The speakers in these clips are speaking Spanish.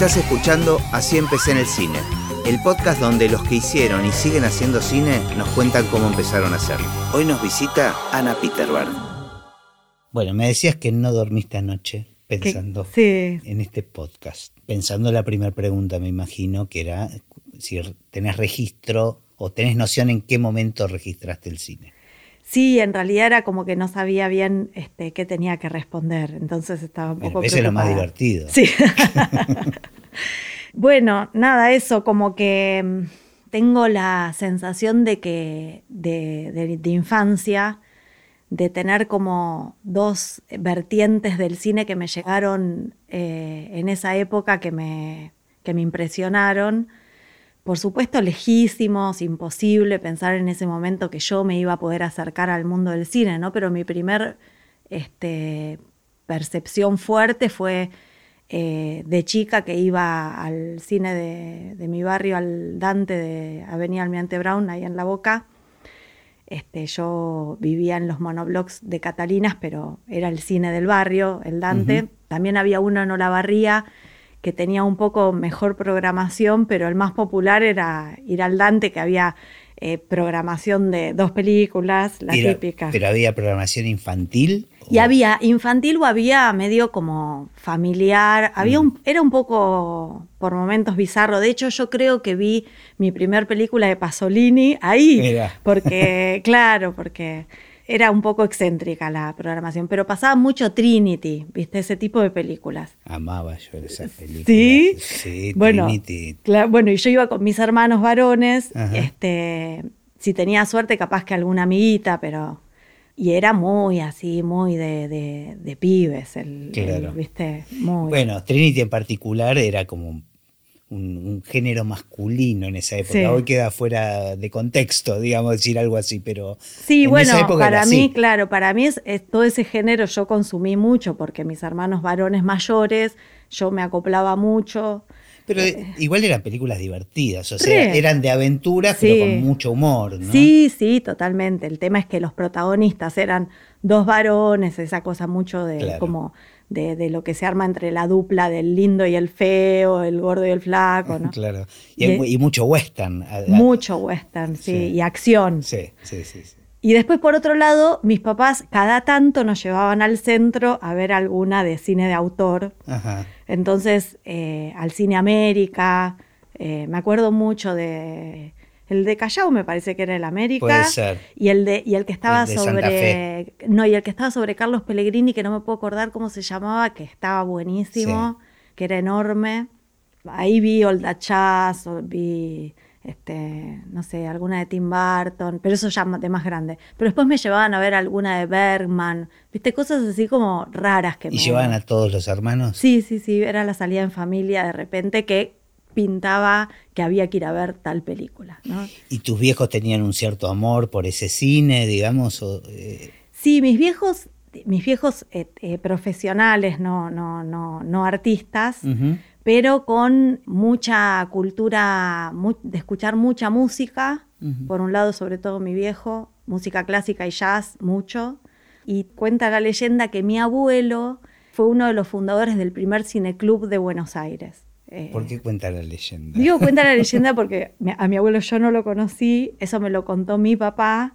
Estás escuchando Así empecé en el cine, el podcast donde los que hicieron y siguen haciendo cine nos cuentan cómo empezaron a hacerlo. Hoy nos visita Ana Peterberg. Bueno, me decías que no dormiste anoche pensando en este podcast. Pensando la primera pregunta, me imagino, que era si tenés registro o tenés noción en qué momento registraste el cine. Sí, en realidad era como que no sabía bien este, qué tenía que responder, entonces estaba un poco... Eso es lo más divertido. Sí. bueno, nada, eso, como que mm, tengo la sensación de que de, infancia, de tener como dos vertientes del cine que me llegaron eh, en esa época que me, que me impresionaron por supuesto lejísimos, imposible pensar en ese momento que yo me iba a poder acercar al mundo del cine, ¿no? Pero mi primer este, percepción fuerte fue eh, de chica que iba al cine de, mi barrio, al Dante de Avenida Almirante Brown, ahí en La Boca. Este, yo vivía en los monoblocks de Catalinas, pero era el cine del barrio, el Dante. También había uno en Olavarría que tenía un poco mejor programación, pero el más popular era ir al Dante, que había eh, programación de dos películas, la típica. ¿Pero había programación infantil? Y había infantil o había medio como familiar, había mm. era un poco por momentos bizarro. De hecho, yo creo que vi mi primer película de Pasolini ahí, porque, claro, porque era un poco excéntrica la programación, pero pasaba mucho Trinity, ¿viste? Ese tipo de películas. Amaba yo esas películas. Sí, sí bueno, Trinity. bueno, y yo iba con mis hermanos varones, este, si tenía suerte, capaz que alguna amiguita, pero. Y era muy así, muy de, de, pibes, el, claro. ¿viste? Muy. Bueno, Trinity en particular era como un, género masculino en esa época. Hoy queda fuera de contexto, digamos, decir algo así, pero. Sí, bueno, para mí, claro, para mí es, todo ese género yo consumí mucho porque mis hermanos varones mayores, yo me acoplaba mucho. Pero eh, igual eran películas divertidas, o sea, eran de aventuras, pero con mucho humor, ¿no? Sí, sí, totalmente. El tema es que los protagonistas eran dos varones, esa cosa mucho de como de, lo que se arma entre la dupla del lindo y el feo, el gordo y el flaco, ¿no? Claro. Y, mucho western. Mucho western, sí, y acción. Sí, sí, sí, Y después, por otro lado, mis papás cada tanto nos llevaban al centro a ver alguna de cine de autor. Ajá. Entonces, eh, al Cine América, eh, me acuerdo mucho de el de Callao me parece que era el América. Puede ser. Y el de, y el que estaba sobre. No, y el que estaba sobre Carlos Pellegrini, que no me puedo acordar cómo se llamaba, que estaba buenísimo, que era enorme. Ahí vi Old Chaz, vi este, no sé, alguna de Tim Burton, pero eso ya de más grande. Pero después me llevaban a ver alguna de Bergman, viste, cosas así como raras que ¿Y llevaban a todos los hermanos? Sí, sí, sí, era la salida en familia de repente que pintaba que había que ir a ver tal película. ¿Y tus viejos tenían un cierto amor por ese cine, digamos? Eh? Sí, mis viejos, mis viejos eh, eh, profesionales, no, no, no, no artistas, pero con mucha cultura de escuchar mucha música. Por un lado, sobre todo mi viejo, música clásica y jazz, mucho. Y cuenta la leyenda que mi abuelo fue uno de los fundadores del primer cineclub de Buenos Aires. Eh, ¿Por qué cuenta la leyenda? Digo cuenta la leyenda porque a mi abuelo yo no lo conocí, eso me lo contó mi papá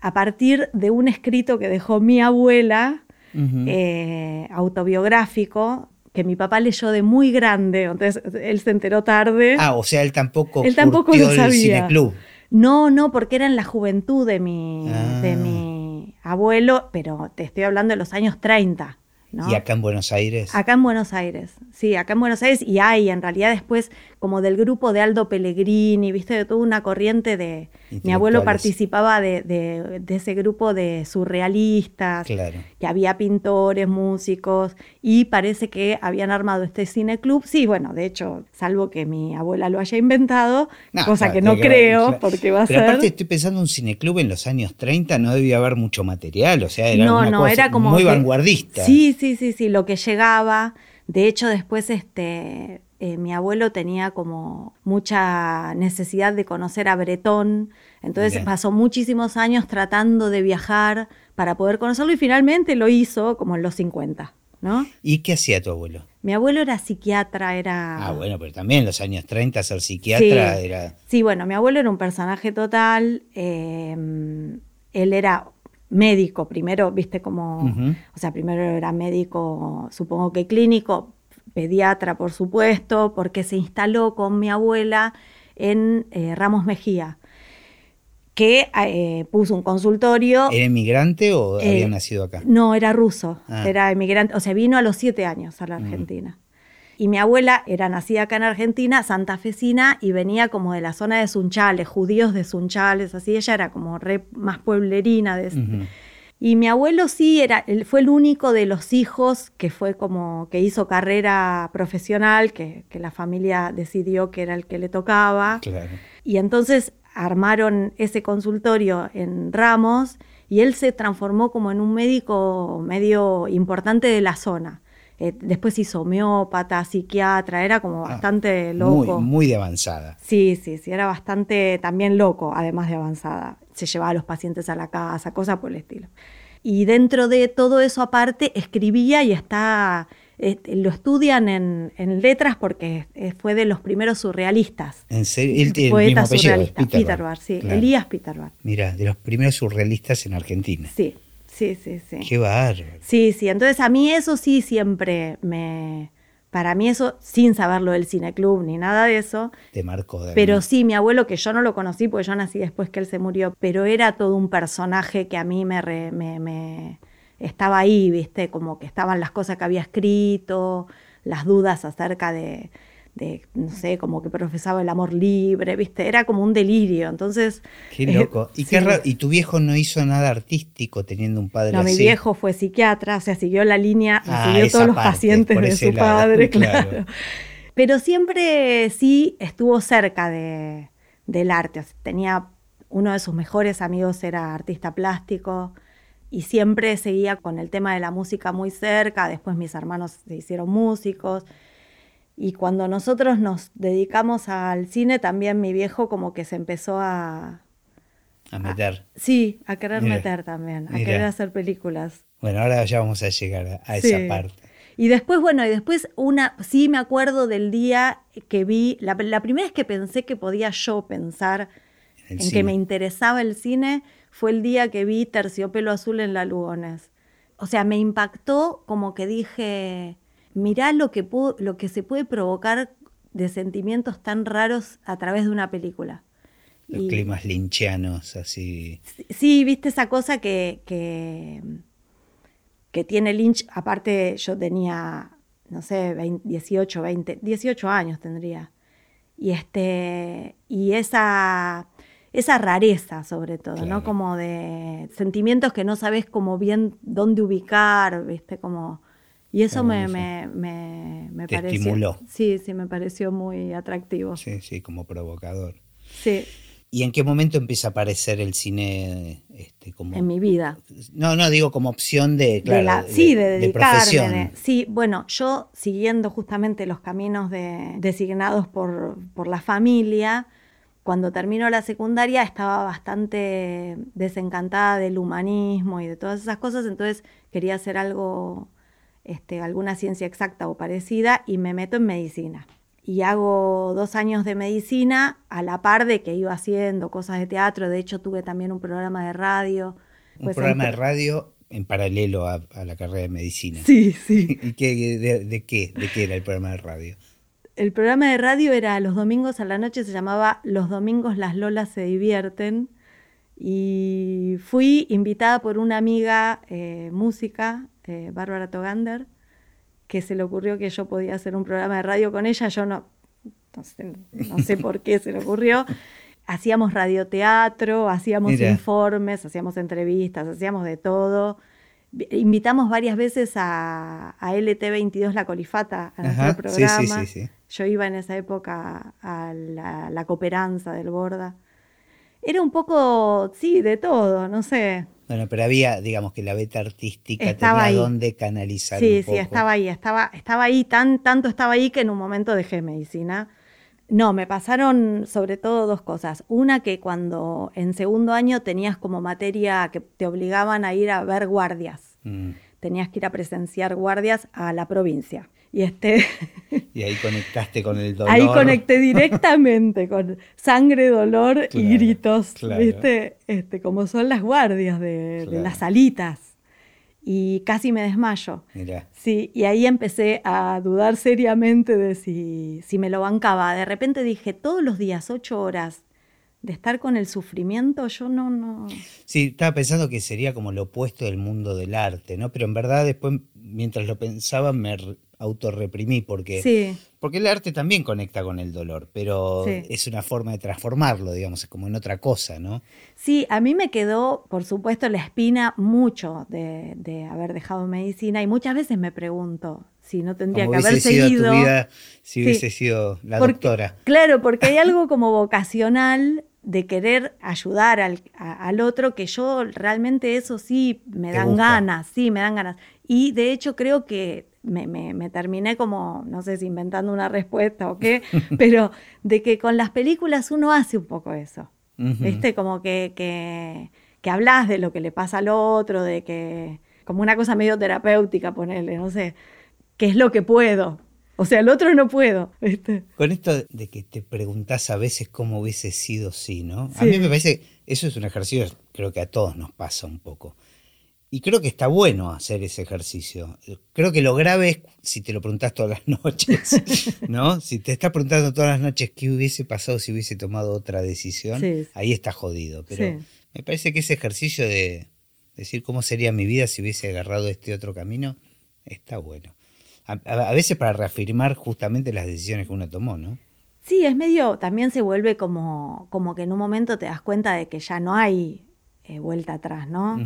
a partir de un escrito que dejó mi abuela, eh, autobiográfico, que mi papá leyó de muy grande, entonces él se enteró tarde. Ah, o sea, él tampoco, él tampoco lo sabía. El cineclub. No, no, porque era en la juventud de mi, de ah. mi abuelo, pero te estoy hablando de los años 30. ¿Y acá en Buenos Aires? Acá en Buenos Aires, sí, acá en Buenos Aires y hay en realidad después como del grupo de Aldo Pellegrini, viste, de toda una corriente de... Mi abuelo participaba de, ese grupo de surrealistas, claro. que había pintores, músicos, y parece que habían armado este cineclub. Sí, bueno, de hecho, salvo que mi abuela lo haya inventado, cosa que no creo, porque va a Pero ser... aparte estoy pensando, un cineclub en los años 30 no debía haber mucho material, o sea, era una cosa muy vanguardista. Sí, sí, sí, sí, lo que llegaba... De hecho, después este, eh, mi abuelo tenía como mucha necesidad de conocer a Bretón, entonces pasó muchísimos años tratando de viajar para poder conocerlo y finalmente lo hizo como en los 50. ¿no? ¿Y qué hacía tu abuelo? Mi abuelo era psiquiatra, era... Ah, bueno, pero también en los años 30 ser psiquiatra era... Sí, bueno, mi abuelo era un personaje total. eh, él era médico, primero, viste como... O sea, primero era médico, supongo que clínico, pediatra, por supuesto, porque se instaló con mi abuela en eh, Ramos Mejía, que eh, puso un consultorio. ¿Era inmigrante o Eh, había nacido acá? No, era ruso, Ah. era emigrante, o sea, vino a los siete años a la Argentina. Y mi abuela era nacida acá en Argentina, santafesina, y venía como de la zona de Sunchales, judíos de Sunchales, así, ella era como re más pueblerina. De. Y mi abuelo sí, era, fue el único de los hijos que fue como, que hizo carrera profesional, que, que la familia decidió que era el que le tocaba. Claro. Y entonces armaron ese consultorio en Ramos y él se transformó como en un médico medio importante de la zona. Eh, después hizo homeópata, psiquiatra, era como Ah, bastante Muy, loco. muy de avanzada. Sí, sí, sí, era bastante también loco, además de avanzada. Se llevaba a los pacientes a la casa, cosas por el estilo. Y dentro de todo eso aparte, escribía y está, lo estudian en, en letras porque fue de los primeros surrealistas. En serio, tiene el Poeta mismo surrealista, Peter Peter Bar. Sí, Claro. Elías Peter Bar. Mira, de los primeros surrealistas en Argentina. Sí, sí, sí, sí. Qué bárbaro. Sí, sí, entonces a mí eso sí siempre me... Para mí eso, sin saberlo del cineclub ni nada de eso, Te marcó. de Pero sí, mi abuelo, que yo no lo conocí porque yo nací después que él se murió, pero era todo un personaje que a mí me, re- me- me- estaba ahí, ¿viste? Como que estaban las cosas que había escrito, las dudas acerca de, de, no sé, como que profesaba el amor libre, ¿viste? Era como un delirio, entonces... Qué eh, loco. y, qué y tu viejo no hizo nada artístico teniendo un padre No, así. mi viejo fue psiquiatra, o sea, siguió la línea, Ah, siguió todos los parte, pacientes de su lado, padre, claro. claro. Pero siempre sí estuvo cerca de, del arte. O sea, tenía uno de sus mejores amigos era artista plástico y siempre seguía con el tema de la música muy cerca. Después mis hermanos se hicieron músicos. Y cuando nosotros nos dedicamos al cine, también mi viejo como que se empezó a, A meter. sí, a querer Mira, meter también, a mira. querer hacer películas. Bueno, ahora ya vamos a llegar a, esa Sí. parte. Y después, bueno, y después una, sí me acuerdo del día que vi, la, la primera vez que pensé que podía yo pensar En en que me interesaba el cine fue el día que vi Terciopelo Azul en la Lugones. O sea, me impactó como que dije, mirá lo que, pudo- lo que se puede provocar de sentimientos tan raros a través de una película. Los Y- climas linchianos, así. Sí, viste esa cosa que, que, que tiene Lynch. Aparte, yo tenía, no sé, 20, 18, 20, 18 años tendría. Y, este, y esa, esa rareza, sobre todo, Claro. ¿no? Como de sentimientos que no sabes como bien dónde ubicar, ¿viste? Como. Y eso me, me, me, me Te pareció. estimuló. Sí, sí, me pareció muy atractivo. Sí, sí, como provocador. Sí, ¿Y en qué momento empieza a aparecer el cine este, como... en mi vida. No, no, digo como opción de, De claro, la- de- sí, de de dedicarme. profesión. de- sí, bueno, yo siguiendo justamente los caminos de- designados por, por la familia, cuando terminó la secundaria estaba bastante desencantada del humanismo y de todas esas cosas, entonces quería hacer algo, este, alguna ciencia exacta o parecida y me meto en medicina. Y hago dos años de medicina a la par de que iba haciendo cosas de teatro, de hecho tuve también un programa de radio. Un Pues programa de radio en paralelo a, a la carrera de medicina. Sí, sí. ¿Y qué, de, de qué? ¿De qué era el programa de radio? El programa de radio era los domingos a la noche, se llamaba Los domingos las Lolas se divierten. Y fui invitada por una amiga eh, música, eh, Bárbara Togander, que se le ocurrió que yo podía hacer un programa de radio con ella. Yo no, no sé, no sé por qué se le ocurrió. Hacíamos radioteatro, hacíamos Mira. informes, hacíamos entrevistas, hacíamos de todo. Vi- Invitamos varias veces a, a LT22 La Colifata a nuestro Ajá, programa. sí, sí, sí. Yo iba en esa época a la, la cooperanza del Borda. Era un poco, sí, de todo, no sé. Bueno, pero había, digamos que la beta artística Estaba tenía ahí. donde canalizar Sí, un poco. sí, estaba ahí, estaba, estaba ahí, tan, tanto estaba ahí que en un momento dejé medicina. No, me pasaron sobre todo dos cosas. Una que cuando en segundo año tenías como materia que te obligaban a ir a ver guardias. Mm, tenías que ir a presenciar guardias a la provincia. Y, este, y ahí conectaste con el dolor. Ahí conecté directamente con sangre, dolor y gritos, ¿viste? Este, como son las guardias de, las salitas. Y casi me desmayo. Sí, y ahí empecé a dudar seriamente de si, si me lo bancaba. De repente dije, todos los días, ocho horas, de estar con el sufrimiento, yo no, no. Sí, estaba pensando que sería como lo opuesto del mundo del arte, ¿no? Pero en verdad después, mientras lo pensaba, me autorreprimí porque, porque el arte también conecta con el dolor, pero es una forma de transformarlo, digamos, es como en otra cosa, ¿no? Sí, a mí me quedó, por supuesto, la espina mucho de, haber dejado medicina y muchas veces me pregunto si no tendría que haber seguido. Tu vida si hubiese sido la doctora. Claro, porque hay algo como vocacional de querer ayudar al, otro, que yo realmente eso sí me dan ganas, sí, me dan ganas. Y de hecho creo que me, terminé como, no sé si inventando una respuesta o qué, pero de que con las películas uno hace un poco eso. ¿Viste? Como que, que, que, hablas de lo que le pasa al otro, de que, como una cosa medio terapéutica, ponerle, no sé, qué es lo que puedo. O sea, el otro no puedo. ¿viste? Con esto de que te preguntás a veces cómo hubiese sido si, ¿no? A mí me parece, eso es un ejercicio, creo que a todos nos pasa un poco. Y creo que está bueno hacer ese ejercicio. Creo que lo grave es si te lo preguntas todas las noches, ¿no? si te estás preguntando todas las noches qué hubiese pasado si hubiese tomado otra decisión, ahí está jodido. Pero me parece que ese ejercicio de decir cómo sería mi vida si hubiese agarrado este otro camino, está bueno. A, a veces para reafirmar justamente las decisiones que uno tomó, ¿no? Sí, es medio, también se vuelve como, como que en un momento te das cuenta de que ya no hay eh, vuelta atrás, ¿no?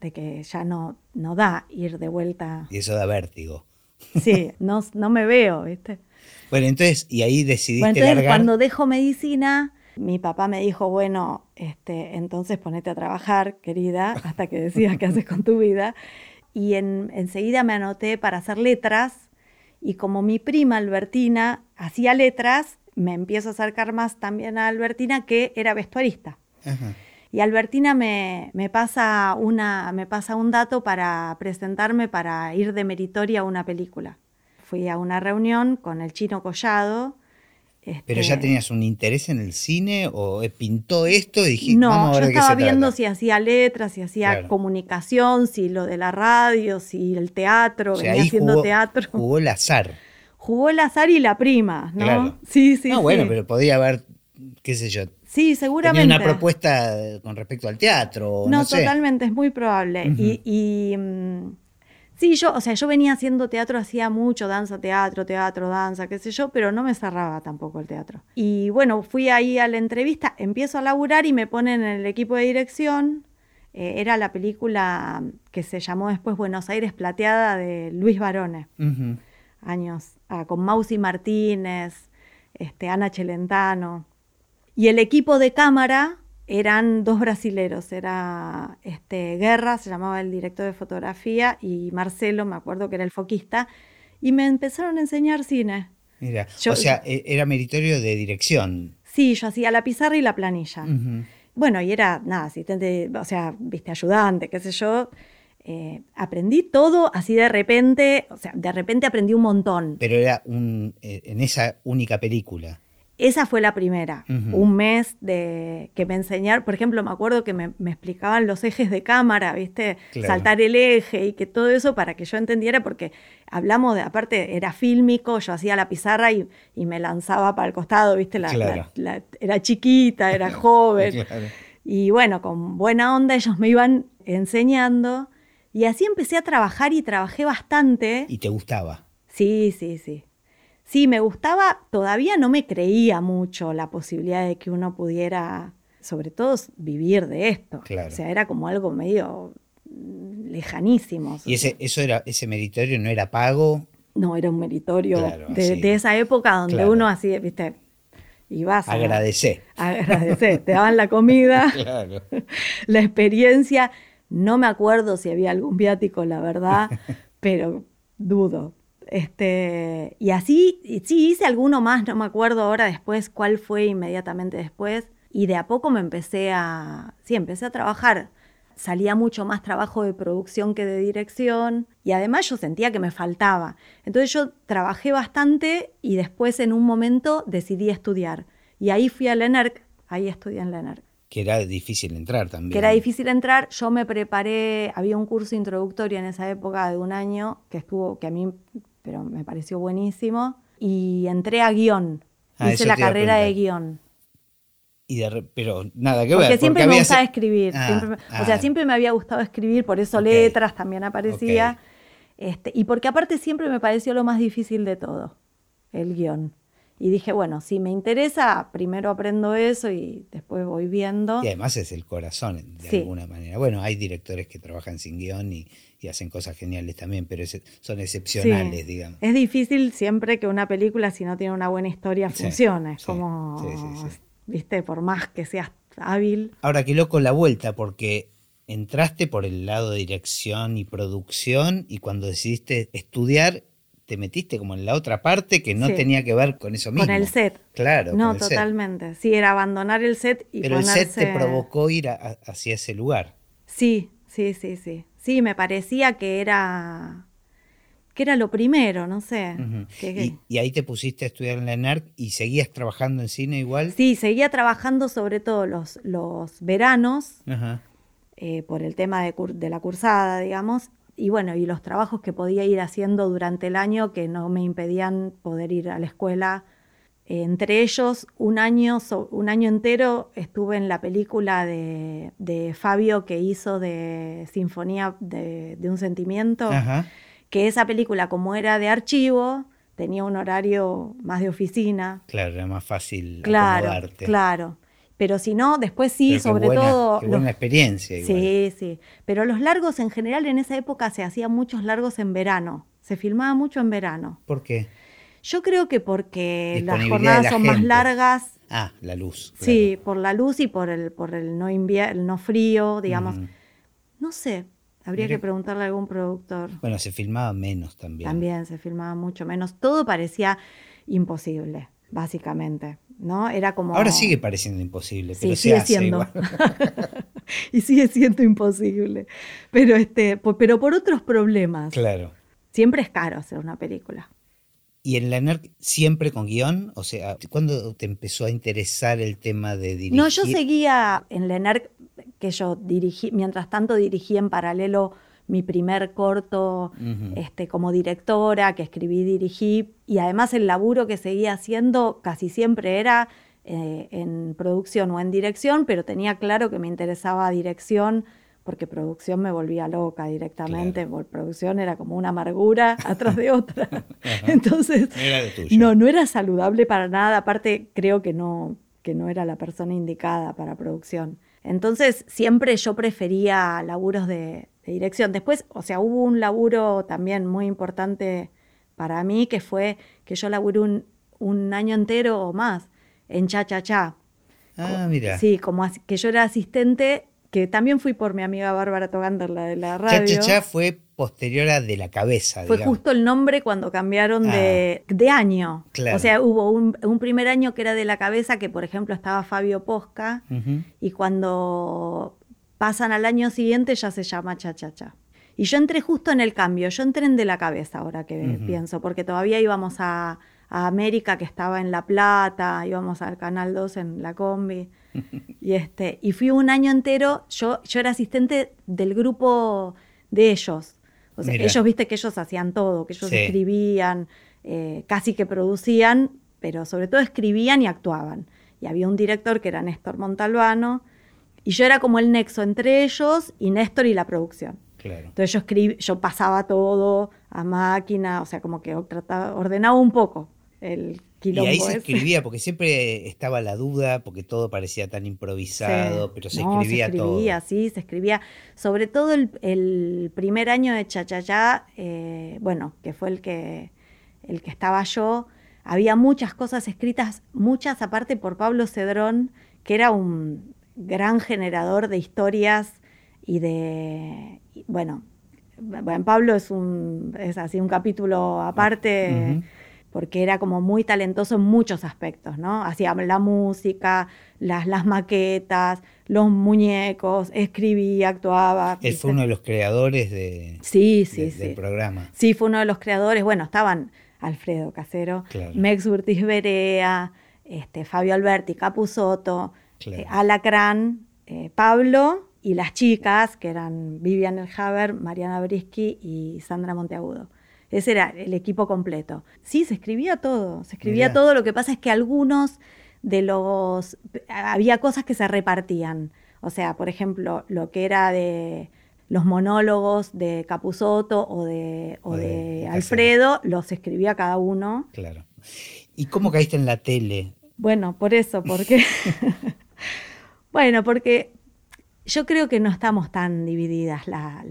De que ya no, no da ir de vuelta. Y eso da vértigo. Sí, no, no me veo, ¿viste? Bueno, entonces, y ahí decidiste bueno, entonces, cuando dejo medicina, mi papá me dijo, bueno, este, entonces ponete a trabajar, querida, hasta que decidas qué haces con tu vida. Y en, enseguida me anoté para hacer letras, y como mi prima Albertina hacía letras, me empiezo a acercar más también a Albertina, que era vestuarista. Ajá. Y Albertina me, pasa una, me pasa un dato para presentarme para ir de meritoria a una película. Fui a una reunión con el chino Collado. ¿Pero ya este, tenías un interés en el cine o pintó esto y dijiste, no, vamos a ver yo estaba viendo si hacía letras, si hacía comunicación, si lo de la radio, si el teatro, venía haciendo teatro. Jugó el azar. Jugó el azar y la prima, ¿no? Sí, sí. No, bueno, pero podía haber, qué sé yo, Sí, seguramente. Tenía una propuesta con respecto al teatro. No, totalmente, es muy probable. Y, mm, sí, yo, o sea, yo venía haciendo teatro, hacía mucho danza, teatro, teatro, danza, qué sé yo, pero no me cerraba tampoco el teatro. Y bueno, fui ahí a la entrevista, empiezo a laburar y me ponen en el equipo de dirección. Eh, era la película que se llamó después Buenos Aires Plateada de Luis Barone. Años, ah, con Mausi Martínez, este, Ana Chelentano. Y el equipo de cámara eran dos brasileros, era este, Guerra, se llamaba el director de fotografía, y Marcelo, me acuerdo que era el foquista, y me empezaron a enseñar cine. Mira, o sea, e, era meritorio de dirección. Sí, yo hacía la pizarra y la planilla. Bueno, y era, nada, asistente, o sea, viste, ayudante, qué sé yo. Eh, aprendí todo así de repente, o sea, de repente aprendí un montón. Pero era un, eh, en esa única película. Esa fue la primera, un mes de que me enseñaron, por ejemplo, me acuerdo que me, explicaban los ejes de cámara, ¿viste? Saltar el eje y que todo eso para que yo entendiera, porque hablamos de, aparte era fílmico, yo hacía la pizarra y, me lanzaba para el costado, ¿viste? La, era chiquita, era joven. Y bueno, con buena onda ellos me iban enseñando y así empecé a trabajar y trabajé bastante. ¿Y te gustaba? Sí, sí, sí. Sí, me gustaba, todavía no me creía mucho la posibilidad de que uno pudiera, sobre todo, vivir de esto. O sea, era como algo medio lejanísimo. ¿Y ese, eso era, ese meritorio no era pago? No, era un meritorio de, esa época donde uno así, viste, ibas a... Agradecer. Agradecer, te daban la comida, la experiencia. No me acuerdo si había algún viático, la verdad, pero dudo. Este, y así, sí, hice alguno más, no me acuerdo ahora después cuál fue inmediatamente después. Y de a poco me empecé a, sí, empecé a trabajar. salía mucho más trabajo de producción que de dirección y además yo sentía que me faltaba. Entonces yo trabajé bastante y después en un momento decidí estudiar. Y ahí fui a LENERC, ahí estudié en LENERC. Que era difícil entrar también. Que era difícil entrar. Yo me preparé, había un curso introductorio en esa época de un año que estuvo, que a mí, pero me pareció buenísimo. Y entré a guion. Ah, Hice la carrera de guion. Y de re- pero nada que Porque ver. siempre me gustaba se- escribir. Ah, siempre o ah, sea, siempre me había gustado escribir, por eso letras también aparecía. Este, y porque aparte siempre me pareció lo más difícil de todo, el guion. Y dije, bueno, si me interesa, primero aprendo eso y después voy viendo. Y además es el corazón, de Sí. alguna manera. Bueno, hay directores que trabajan sin guion y, y hacen cosas geniales también, pero es- son excepcionales, Sí. digamos. Es difícil siempre que una película, si no tiene una buena historia, Sí, funcione. Es como, viste, por más que seas hábil. Ahora, qué loco la vuelta, porque entraste por el lado de dirección y producción y cuando decidiste estudiar, te metiste como en la otra parte que no Sí. tenía que ver con eso mismo. Con el set. Claro. no, con el set. totalmente. Sí, era abandonar el set y Pero el set te ponerse- provocó ir a- a- hacia ese lugar. Sí, sí, sí, sí. Sí, me parecía que era que era lo primero, no sé. Ujú. Que- que- y, y ahí te pusiste a estudiar en la ENARC y seguías trabajando en cine igual. Sí, seguía trabajando sobre todo los, los veranos eh, por el tema de, de la cursada, digamos, y bueno, y los trabajos que podía ir haciendo durante el año que no me impedían poder ir a la escuela. Eh, entre ellos, un año, so- un año entero estuve en la película de, de Fabio que hizo de Sinfonía de, de un Sentimiento. Ajá. que esa película, como era de archivo, tenía un horario más de oficina. Claro, era más fácil Claro, acomodarte. claro. Pero si no, después sí, Pero sobre buena- todo. Qué los- buena experiencia. Igual. sí, sí. Pero los largos en general en esa época se hacían muchos largos en verano. Se filmaba mucho en verano. ¿Por qué? Yo creo que porque las jornadas la son más largas. Ah, la luz. claro. Sí, por la luz y por el, por el no el no frío, digamos. Ujú. No sé, habría que preguntarle a algún productor. Bueno, se filmaba menos también. También se filmaba mucho menos. Todo parecía imposible, básicamente. ¿No? Era como. Ahora sigue pareciendo imposible, Sí, pero se sigue hace siendo. igual. y sigue siendo imposible. Pero, este, pero por otros problemas. claro. Siempre es caro hacer una película. ¿Y en la NERC siempre con guion? O sea, ¿cuándo te empezó a interesar el tema de dirigir? No, yo seguía en la ENERC, que yo dirigí, mientras tanto dirigí en paralelo mi primer corto este, como directora, que escribí y dirigí, y además el laburo que seguía haciendo casi siempre era eh, en producción o en dirección, pero tenía claro que me interesaba dirección, porque producción me volvía loca directamente, Claro. porque producción era como una amargura atrás de otra. Entonces, No era lo tuyo. no, no era saludable para nada. Aparte, creo que no, que no era la persona indicada para producción. Entonces, siempre yo prefería laburos de, de dirección. Después, o sea, hubo un laburo también muy importante para mí, que fue que yo laburé un, un año entero o más en Cha Cha Cha. Ah, mira. Sí, como as- que yo era asistente, que también fui por mi amiga Bárbara Togander, la de la Cha radio. Cha Cha fue posterior a de la cabeza, Fue digamos. justo el nombre cuando cambiaron de, de año. Ah. Claro. O sea, hubo un, un primer año que era de la cabeza, que por ejemplo estaba Fabio Posca, y cuando pasan al año siguiente ya se llama Cha Cha Cha. Y yo entré justo en el cambio, yo entré en de la cabeza ahora que pienso, porque todavía íbamos a, a América, que estaba en La Plata, íbamos al Canal 2 en la combi. Y, este, y fui un año entero, yo, yo era asistente del grupo de ellos. O sea, Mira. ellos, viste que ellos hacían todo, que ellos Sí. escribían, eh, casi que producían, pero sobre todo escribían y actuaban. Y había un director que era Néstor Montalbano, y yo era como el nexo entre ellos y Néstor y la producción. Claro. Entonces yo escribí, yo pasaba todo a máquina, o sea, como que trataba, ordenaba un poco el Y quilombo. ahí se ese. escribía, porque siempre estaba la duda, porque todo parecía tan improvisado, Sí. pero se No, escribía, se escribía, todo. sí, se escribía. Sobre todo el, el primer año de Chachayá, eh, bueno, que fue el que, el que estaba yo, había muchas cosas escritas, muchas aparte por Pablo Cedrón, que era un gran generador de historias y de, y, bueno, bueno, Pablo es un es así un capítulo aparte. Ujú. porque era como muy talentoso en muchos aspectos, ¿no? Hacía la música, las, las maquetas, los muñecos, escribía, actuaba. Él fue uno de los creadores de, sí, sí, del programa. Sí, fue uno de los creadores. Bueno, estaban Alfredo Casero, Mex Urtiz Berea, este, Fabio Alberti, Capusotto, eh, Alacrán, eh, Pablo y las chicas, que eran Vivian El Haber, Mariana Brisky y Sandra Monteagudo. Ese era el equipo completo. Sí, se escribía todo, se escribía todo. Lo que pasa es que algunos de los... Había cosas que se repartían. O sea, por ejemplo, lo que era de los monólogos de Capusotto o de, de, Alfredo, los escribía cada uno. Claro. ¿Y cómo caíste en la tele? Bueno, por eso, porque... bueno, porque yo creo que no estamos tan divididas las...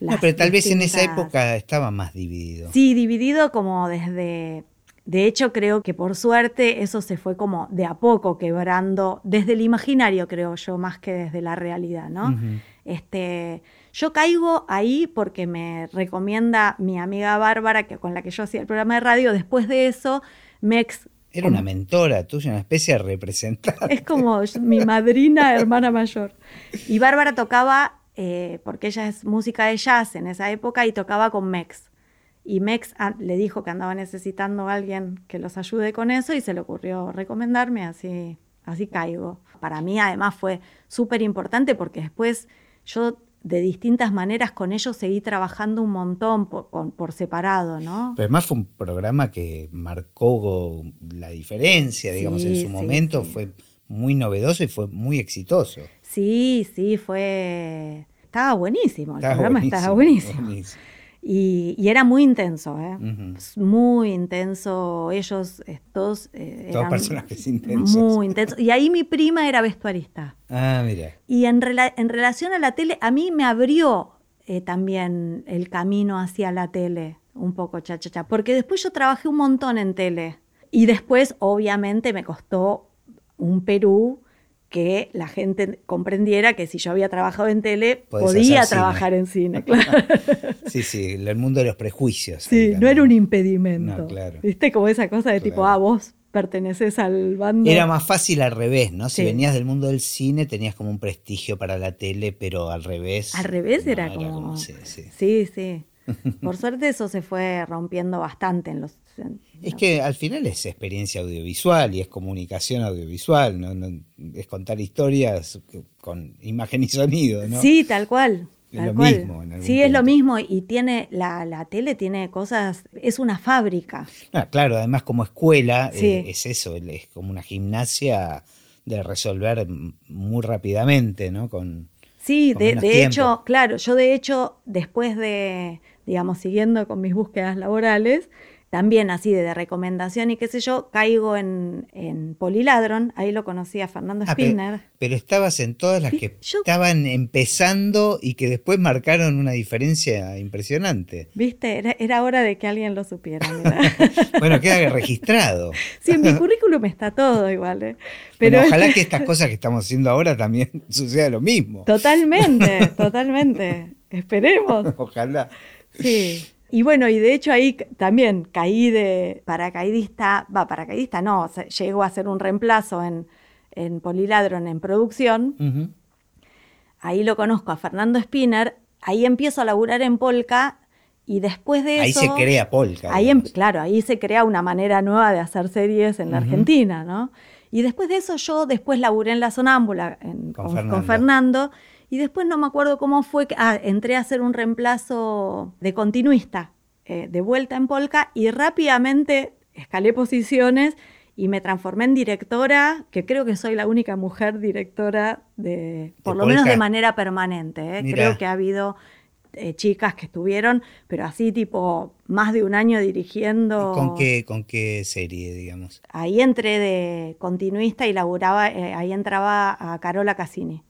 no, pero tal vez en esa época estaba más dividido. Sí, dividido como desde de hecho, creo que por suerte eso se fue como de a poco quebrando desde el imaginario, creo yo, más que desde la realidad, ¿no? este, yo caigo ahí porque me recomienda mi amiga Bárbara, que, con la que yo hacía el programa de radio. Después de eso, Mex era una mentora tuya, una especie de representante. Es como mi madrina, hermana mayor. Y Bárbara tocaba, eh, porque ella es música de jazz en esa época, y tocaba con Mex. Y Mex le dijo que andaba necesitando a alguien que los ayude con eso y se le ocurrió recomendarme, así, así caigo. Para mí además fue súper importante porque después yo de distintas maneras con ellos seguí trabajando un montón por, separado, ¿no? Pero además fue un programa que marcó la diferencia, digamos, en su momento fue muy novedoso y fue muy exitoso. Sí, sí, fue... Estaba buenísimo, el programa estaba buenísimo. Y, era muy intenso, ¿eh? muy intenso. Ellos, todos. Eh, Todos personajes intensos. Muy intensos. Y ahí mi prima era vestuarista. Ah, mira. Y en, en relación a la tele, a mí me abrió eh, también el camino hacia la tele, un poco cha, cha, cha. Porque después yo trabajé un montón en tele. Y después, obviamente, me costó un Perú que la gente comprendiera que si yo había trabajado en tele, podía trabajar en cine, claro. Sí, sí, el mundo de los prejuicios. Sí, no era un impedimento. ¿Viste? Como esa cosa de tipo, ah, vos perteneces al bando. Era más fácil al revés, ¿no? Si venías del mundo del cine, tenías como un prestigio para la tele, pero al revés. Al revés era, como... sí, sí. sí, sí. Por suerte eso se fue rompiendo bastante en los es que al final es experiencia audiovisual y es comunicación audiovisual, ¿no? es contar historias con imagen y sonido, ¿no? Sí, tal cual. Es lo mismo. sí, es lo mismo y tiene la, tele tiene cosas, es una fábrica. Claro, además como escuela eh, es eso, es como una gimnasia de resolver muy rápidamente, ¿no? Con, sí, de, de hecho, claro, yo de hecho después de, digamos, siguiendo con mis búsquedas laborales, también así de recomendación y qué sé yo, caigo en, en Poliladron, ahí lo conocí a Fernando ah, Spinner. Pero, estabas en todas las que estaban empezando y que después marcaron una diferencia impresionante. Viste, era, hora de que alguien lo supiera. bueno, queda registrado. sí, en mi currículum está todo igual. ¿eh? Pero ojalá que estas cosas que estamos haciendo ahora también suceda lo mismo. Totalmente, totalmente. Esperemos. Ojalá. Sí. Y bueno, y de hecho ahí también caí de paracaidista, va, paracaidista no, llegó a ser un reemplazo en, en Poliladron en producción. Ahí lo conozco a Fernando Spinner, ahí empiezo a laburar en Polka y después de eso... Ahí se crea Polka. Ahí, em, claro, ahí se crea una manera nueva de hacer series en la Argentina, ¿no? Y después de eso yo después laburé en La Sonámbula con Fernando y después no me acuerdo cómo fue que ah, entré a hacer un reemplazo de continuista eh, de vuelta en Polka y rápidamente escalé posiciones y me transformé en directora, que creo que soy la única mujer directora de, por lo menos de manera permanente. ¿eh? Creo que ha habido eh, chicas que estuvieron, pero así tipo más de un año dirigiendo. ¿Con qué, con qué serie, digamos? Ahí entré de continuista y laburaba, ahí entraba a Carola Cassini.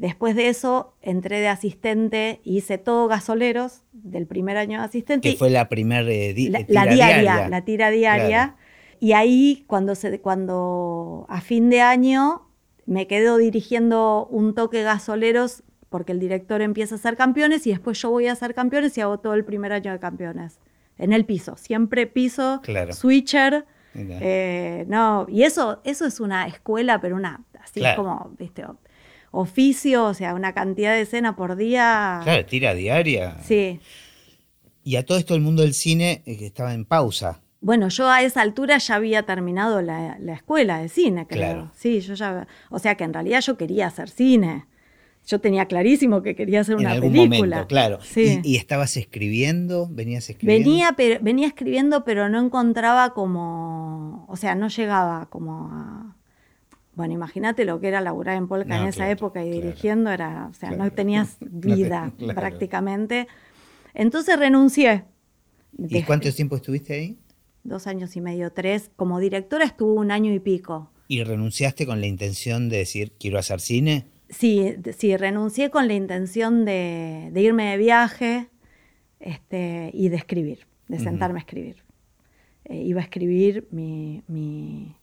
Después de eso entré de asistente, hice todo gasoleros del primer año de asistente. Que fue la primera eh, la, diaria, la tira diaria. Y ahí cuando, se, cuando a fin de año me quedo dirigiendo un toque gasoleros porque el director empieza a ser campeones y después yo voy a ser campeones y hago todo el primer año de campeones. en el piso, siempre piso, switcher. Eh, no, y eso, eso es una escuela, pero una, así como, viste, oficio, o sea, una cantidad de escena por día. Claro, tira diaria. Sí. Y a todo esto el mundo del cine eh, que estaba en pausa. Bueno, yo a esa altura ya había terminado la, escuela de cine, creo. Claro. Sí, yo ya. O sea que en realidad yo quería hacer cine. Yo tenía clarísimo que quería hacer una película. claro. Sí. ¿Y, estabas escribiendo? ¿Venías escribiendo? Venía, venía escribiendo, pero no encontraba como. O sea, no llegaba como a. Bueno, imagínate lo que era laburar en Polka en esa época y dirigiendo, era, o sea, no tenías vida prácticamente. Entonces renuncié. ¿Y cuánto tiempo estuviste ahí? Dos años y medio, tres. Como directora estuvo un año y pico. ¿Y renunciaste con la intención de decir, quiero hacer cine? Sí, sí, renuncié con la intención de, irme de viaje este, y de escribir, de sentarme a escribir. Eh, iba a escribir mi, mi,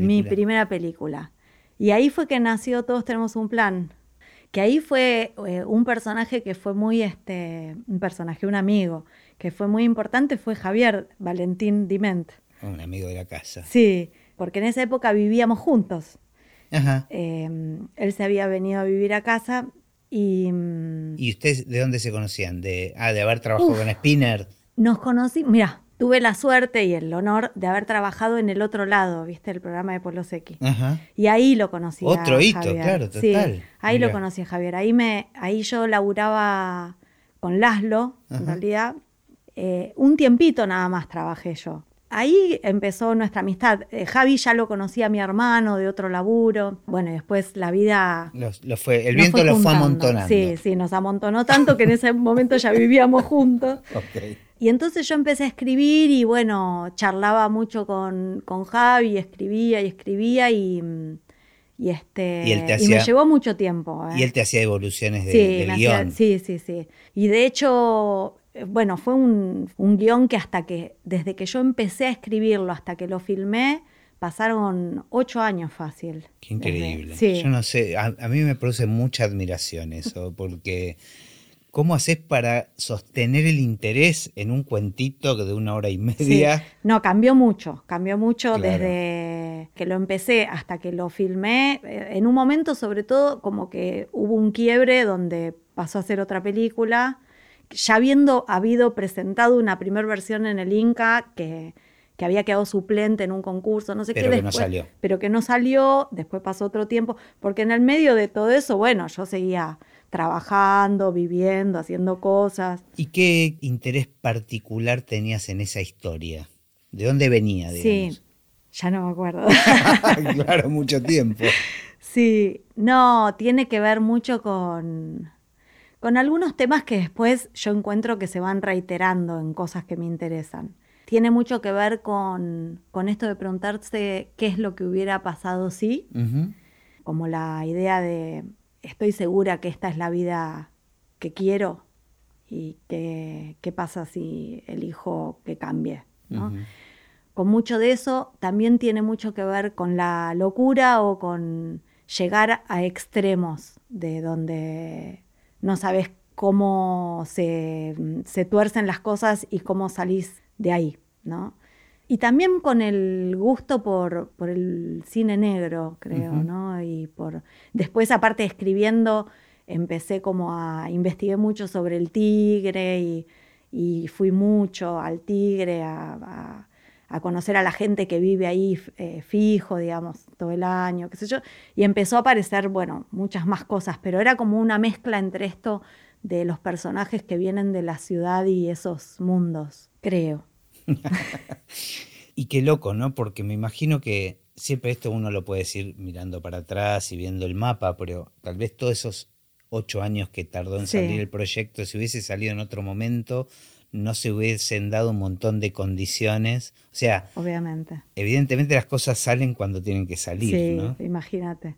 mi primera película. Y ahí fue que nació Todos tenemos un plan que ahí fue eh, un personaje que fue muy, este, un personaje, un amigo, que fue muy importante, fue Javier Valentín Diment. Un amigo de la casa. Sí, porque en esa época vivíamos juntos. Ajá. Em, él se había venido a vivir a casa y... Mm, ¿Y ustedes de dónde se conocían? De, ah, de haber trabajado con Spinner. Nos conocí, mira, tuve la suerte y el honor de haber trabajado en el otro lado, ¿viste? El programa de Polo Sequi. Y ahí lo conocí. Otro hito, claro, total. Sí, ahí lo conocí a Javier. Ahí, me, ahí yo laburaba con Laszlo, en realidad. Eh, un tiempito nada más trabajé yo. Ahí empezó nuestra amistad. Eh, Javi ya lo conocía a mi hermano de otro laburo. Bueno, y después la vida. Lo, fue, el viento lo fue amontonando. Sí, sí, nos amontonó tanto que en ese momento ya vivíamos juntos. Okay. Y entonces yo empecé a escribir y bueno, charlaba mucho con, con Javi, escribía y escribía y, y este y, me llevó mucho tiempo. ¿eh? Y él te hacía evoluciones de, sí, guion. sí, sí, sí. Y de hecho, bueno, fue un, un, guion que hasta que, desde que yo empecé a escribirlo hasta que lo filmé, pasaron ocho años fácil. Qué increíble. Yo no sé, a, a, mí me produce mucha admiración eso, porque ¿Cómo haces para sostener el interés en un cuentito de una hora y media? No, cambió mucho, cambió mucho desde que lo empecé hasta que lo filmé. Eh, en un momento, sobre todo, como que hubo un quiebre donde pasó a ser otra película, ya habiendo habido presentado una primera versión en el Inca que, que había quedado suplente en un concurso, no sé pero qué. Que no salió. Pero que no salió, después pasó otro tiempo, porque en el medio de todo eso, bueno, yo seguía trabajando, viviendo, haciendo cosas. ¿Y qué interés particular tenías en esa historia? ¿De dónde venía? Sí, ya no me acuerdo. claro, mucho tiempo. Sí, no, tiene que ver mucho con, con algunos temas que después yo encuentro que se van reiterando en cosas que me interesan. Tiene mucho que ver con, con esto de preguntarse qué es lo que hubiera pasado si, como la idea de estoy segura que esta es la vida que quiero y qué pasa si elijo que cambie. Con mucho de eso también tiene mucho que ver con la locura o con llegar a extremos de donde no sabes cómo se, tuercen las cosas y cómo salís de ahí, ¿no? Y también con el gusto por, el cine negro, creo, ¿no? Y por. Después, aparte escribiendo, empecé como a. investigué mucho sobre el tigre y, fui mucho al tigre a, conocer a la gente que vive ahí eh, fijo, digamos, todo el año, qué sé yo. Y empezó a aparecer, bueno, muchas más cosas, pero era como una mezcla entre esto de los personajes que vienen de la ciudad y esos mundos, creo. y qué loco, ¿no? Porque me imagino que siempre esto uno lo puede decir mirando para atrás y viendo el mapa, pero tal vez todos esos ocho años que tardó en salir el proyecto, si hubiese salido en otro momento, no se hubiesen dado un montón de condiciones. O sea, obviamente. Evidentemente las cosas salen cuando tienen que salir, sí, Imagínate.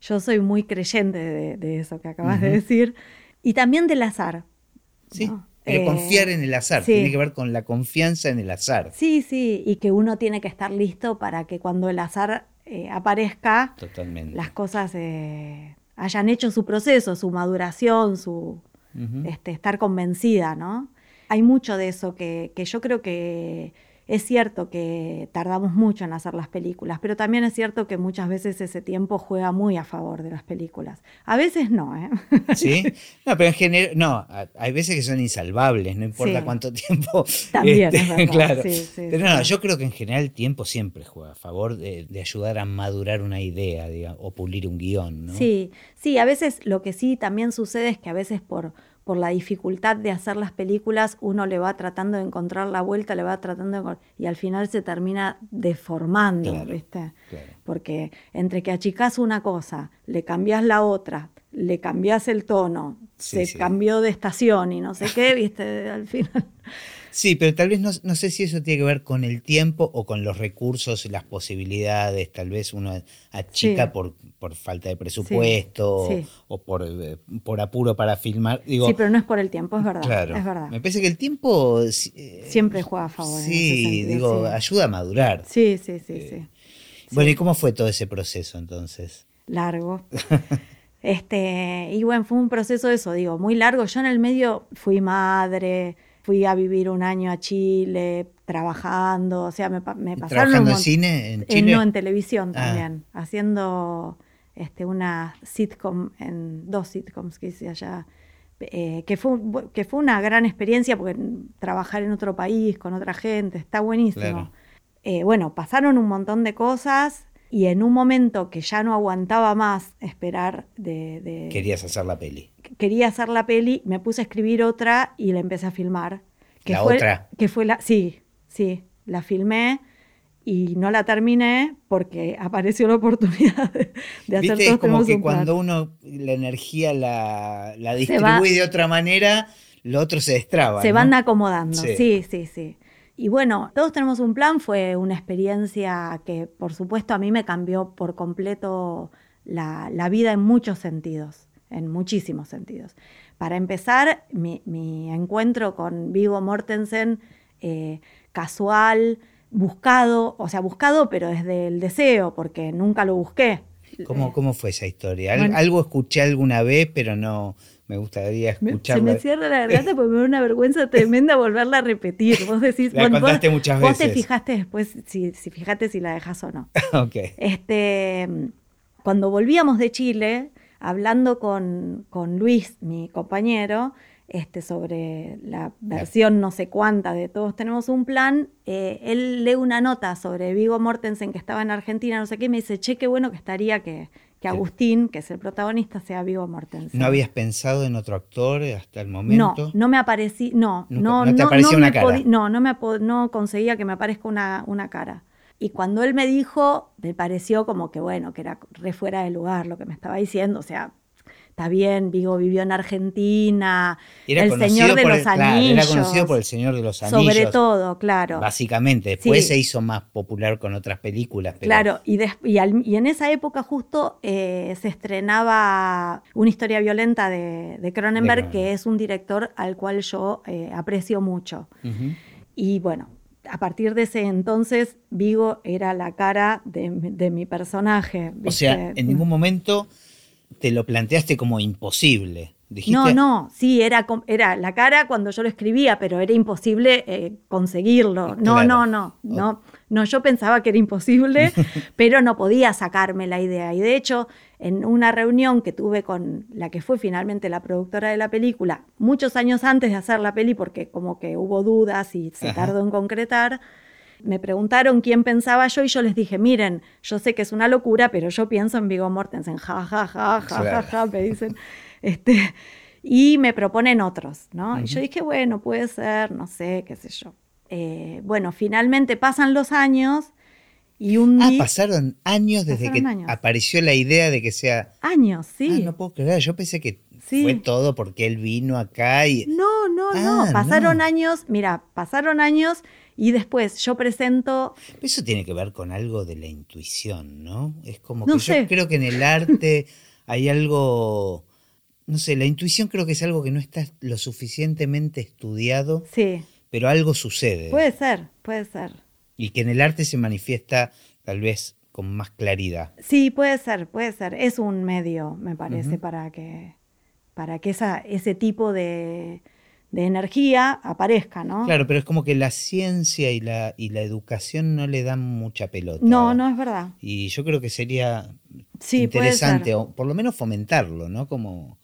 Yo soy muy creyente de, eso que acabas de decir y también del azar. Sí. Pero confiar en el azar, tiene que ver con la confianza en el azar. Sí, sí, y que uno tiene que estar listo para que cuando el azar eh, aparezca, las cosas eh, hayan hecho su proceso, su maduración, su este, estar convencida, ¿no? Hay mucho de eso que, que yo creo que es cierto que tardamos mucho en hacer las películas, pero también es cierto que muchas veces ese tiempo juega muy a favor de las películas. A veces no, ¿eh? Sí, no, pero en general, no, hay veces que son insalvables, no importa cuánto tiempo. También, es este, claro. pero no, yo creo que en general el tiempo siempre juega a favor de, ayudar a madurar una idea o pulir un guion, ¿no? Sí, sí, a veces lo que sí también sucede es que a veces por por la dificultad de hacer las películas, uno le va tratando de encontrar la vuelta, le va tratando de, y al final se termina deformando, ¿viste? Porque entre que achicás una cosa, le cambias la otra, le cambias el tono, se cambió de estación y no sé qué, ¿viste? Al final. Sí, pero tal vez no, sé si eso tiene que ver con el tiempo o con los recursos las posibilidades. Tal vez uno achica por, por falta de presupuesto o por, eh, por apuro para filmar. sí, pero no es por el tiempo, es verdad. Claro. Es verdad. Me parece que el tiempo. Eh, Siempre juega a favor. Sí, digo, ayuda a madurar. Sí, sí, sí, eh, sí. Bueno, ¿y cómo fue todo ese proceso entonces? Largo. este, y bueno, fue un proceso eso, digo, muy largo. Yo en el medio fui madre fui a vivir un año a Chile trabajando, o sea, me, me pasaron... ¿Trabajando en cine en Chile? no, en televisión ah. también, haciendo este, una sitcom, en dos sitcoms que hice allá, eh, que, fue, que fue una gran experiencia porque trabajar en otro país, con otra gente, está buenísimo. Eh, bueno, pasaron un montón de cosas y en un momento que ya no aguantaba más esperar de... Querías hacer la peli. Quería hacer la peli, me puse a escribir otra y la empecé a filmar. Que ¿La otra? Que fue la... Sí, sí, la filmé y no la terminé porque apareció la oportunidad de, hacer ¿Viste? Es como que cuando uno la energía la, la distribuye de otra manera, lo otro se destraba. Se van acomodando, sí, sí. sí. Y bueno, todos tenemos un plan, fue una experiencia que por supuesto a mí me cambió por completo la, vida en muchos sentidos, en muchísimos sentidos. Para empezar, mi, encuentro con Vigo Mortensen, eh, casual, buscado, o sea, buscado pero desde el deseo, porque nunca lo busqué. ¿Cómo, cómo fue esa historia? Algo escuché alguna vez, pero no, me gustaría escucharla. Se me cierra la garganta porque me da una vergüenza tremenda volverla a repetir. Vos decís, la contaste muchas veces. Vos te fijaste después, si, si fijate si la dejas o no. ok. Este, cuando volvíamos de Chile, hablando con, con Luis, mi compañero, este, sobre la versión no sé cuánta de Todos tenemos un plan, eh, él lee una nota sobre Vigo Mortensen que estaba en Argentina, no sé qué, y me dice, che, qué bueno que estaría que, que Agustín, que es el protagonista, sea Vigo Mortensen. ¿No habías pensado en otro actor hasta el momento? No, no me aparecí, no, no, no, no, no una cara. no, no, me no conseguía que me aparezca una, una cara. Y cuando él me dijo, me pareció como que bueno, que era re fuera de lugar lo que me estaba diciendo, o sea, está bien, Vigo vivió en Argentina, El Señor de los Anillos. era conocido por El Señor de los Anillos. Sobre todo, claro. Básicamente, después se hizo más popular con otras películas. Claro, y, y, en esa época justo eh, se estrenaba Una historia violenta de, Cronenberg, que es un director al cual yo eh, aprecio mucho. Y bueno, a partir de ese entonces, Vigo era la cara de, mi personaje. O sea, en ningún momento te lo planteaste como imposible. No, no, sí, era, era la cara cuando yo lo escribía, pero era imposible eh, conseguirlo. No, no, no, no, no, yo pensaba que era imposible, pero no podía sacarme la idea. Y de hecho, en una reunión que tuve con la que fue finalmente la productora de la película, muchos años antes de hacer la peli, porque como que hubo dudas y se tardó en concretar, me preguntaron quién pensaba yo y yo les dije, miren, yo sé que es una locura, pero yo pienso en Vigo Mortensen, ja, ja, ja, ja, ja, ja, me dicen. Este, y me proponen otros, ¿no? Y yo dije, bueno, puede ser, no sé, qué sé yo. Eh, bueno, finalmente pasan los años y un ah, pasaron años desde que apareció la idea de que sea... Años, sí. Ah, no puedo creer, yo pensé que fue todo porque él vino acá y... No, no, no, ah, pasaron años, mira, pasaron años y después yo presento... Eso tiene que ver con algo de la intuición, ¿no? Es como que yo creo que en el arte hay algo... No sé, la intuición creo que es algo que no está lo suficientemente estudiado, sí. Pero algo sucede. Puede ser, puede ser. Y que en el arte se manifiesta tal vez con más claridad. Sí, puede ser, puede ser. Es un medio, me parece, para que, para que esa, ese tipo de, de energía aparezca, ¿no? Claro, pero es como que la ciencia y la, y la educación no le dan mucha pelota. No, no es verdad. Y yo creo que sería Sí, interesante, o por lo menos fomentarlo, ¿no? Como,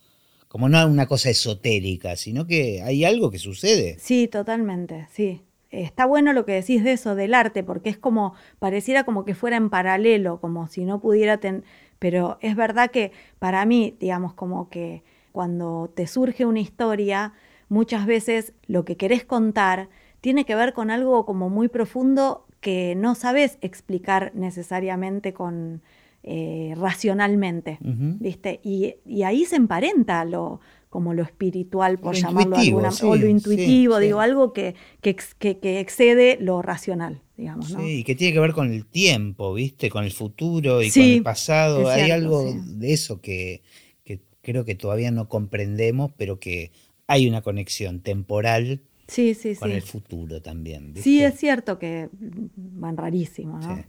como no una cosa esotérica, sino que hay algo que sucede. Sí, totalmente, sí. Está bueno lo que decís de eso, del arte, porque es como, pareciera como que fuera en paralelo, como si no pudiera tener, pero es verdad que para mí, digamos, como que cuando te surge una historia, muchas veces lo que querés contar tiene que ver con algo como muy profundo que no sabes explicar necesariamente con eh, racionalmente. ¿viste? Y, y ahí se emparenta lo como lo espiritual, por Lo llamarlo alguna sí, o lo intuitivo, sí. digo, algo que, que, ex- que- que excede lo racional, digamos, ¿no? Sí, y que tiene que ver con el tiempo, ¿viste? Con el futuro y con el pasado. Hay algo de eso que, que creo que todavía no comprendemos, pero que hay una conexión temporal Sí, sí, con sí. el futuro también. ¿viste? Sí, es cierto que mm, van rarísimo, ¿no?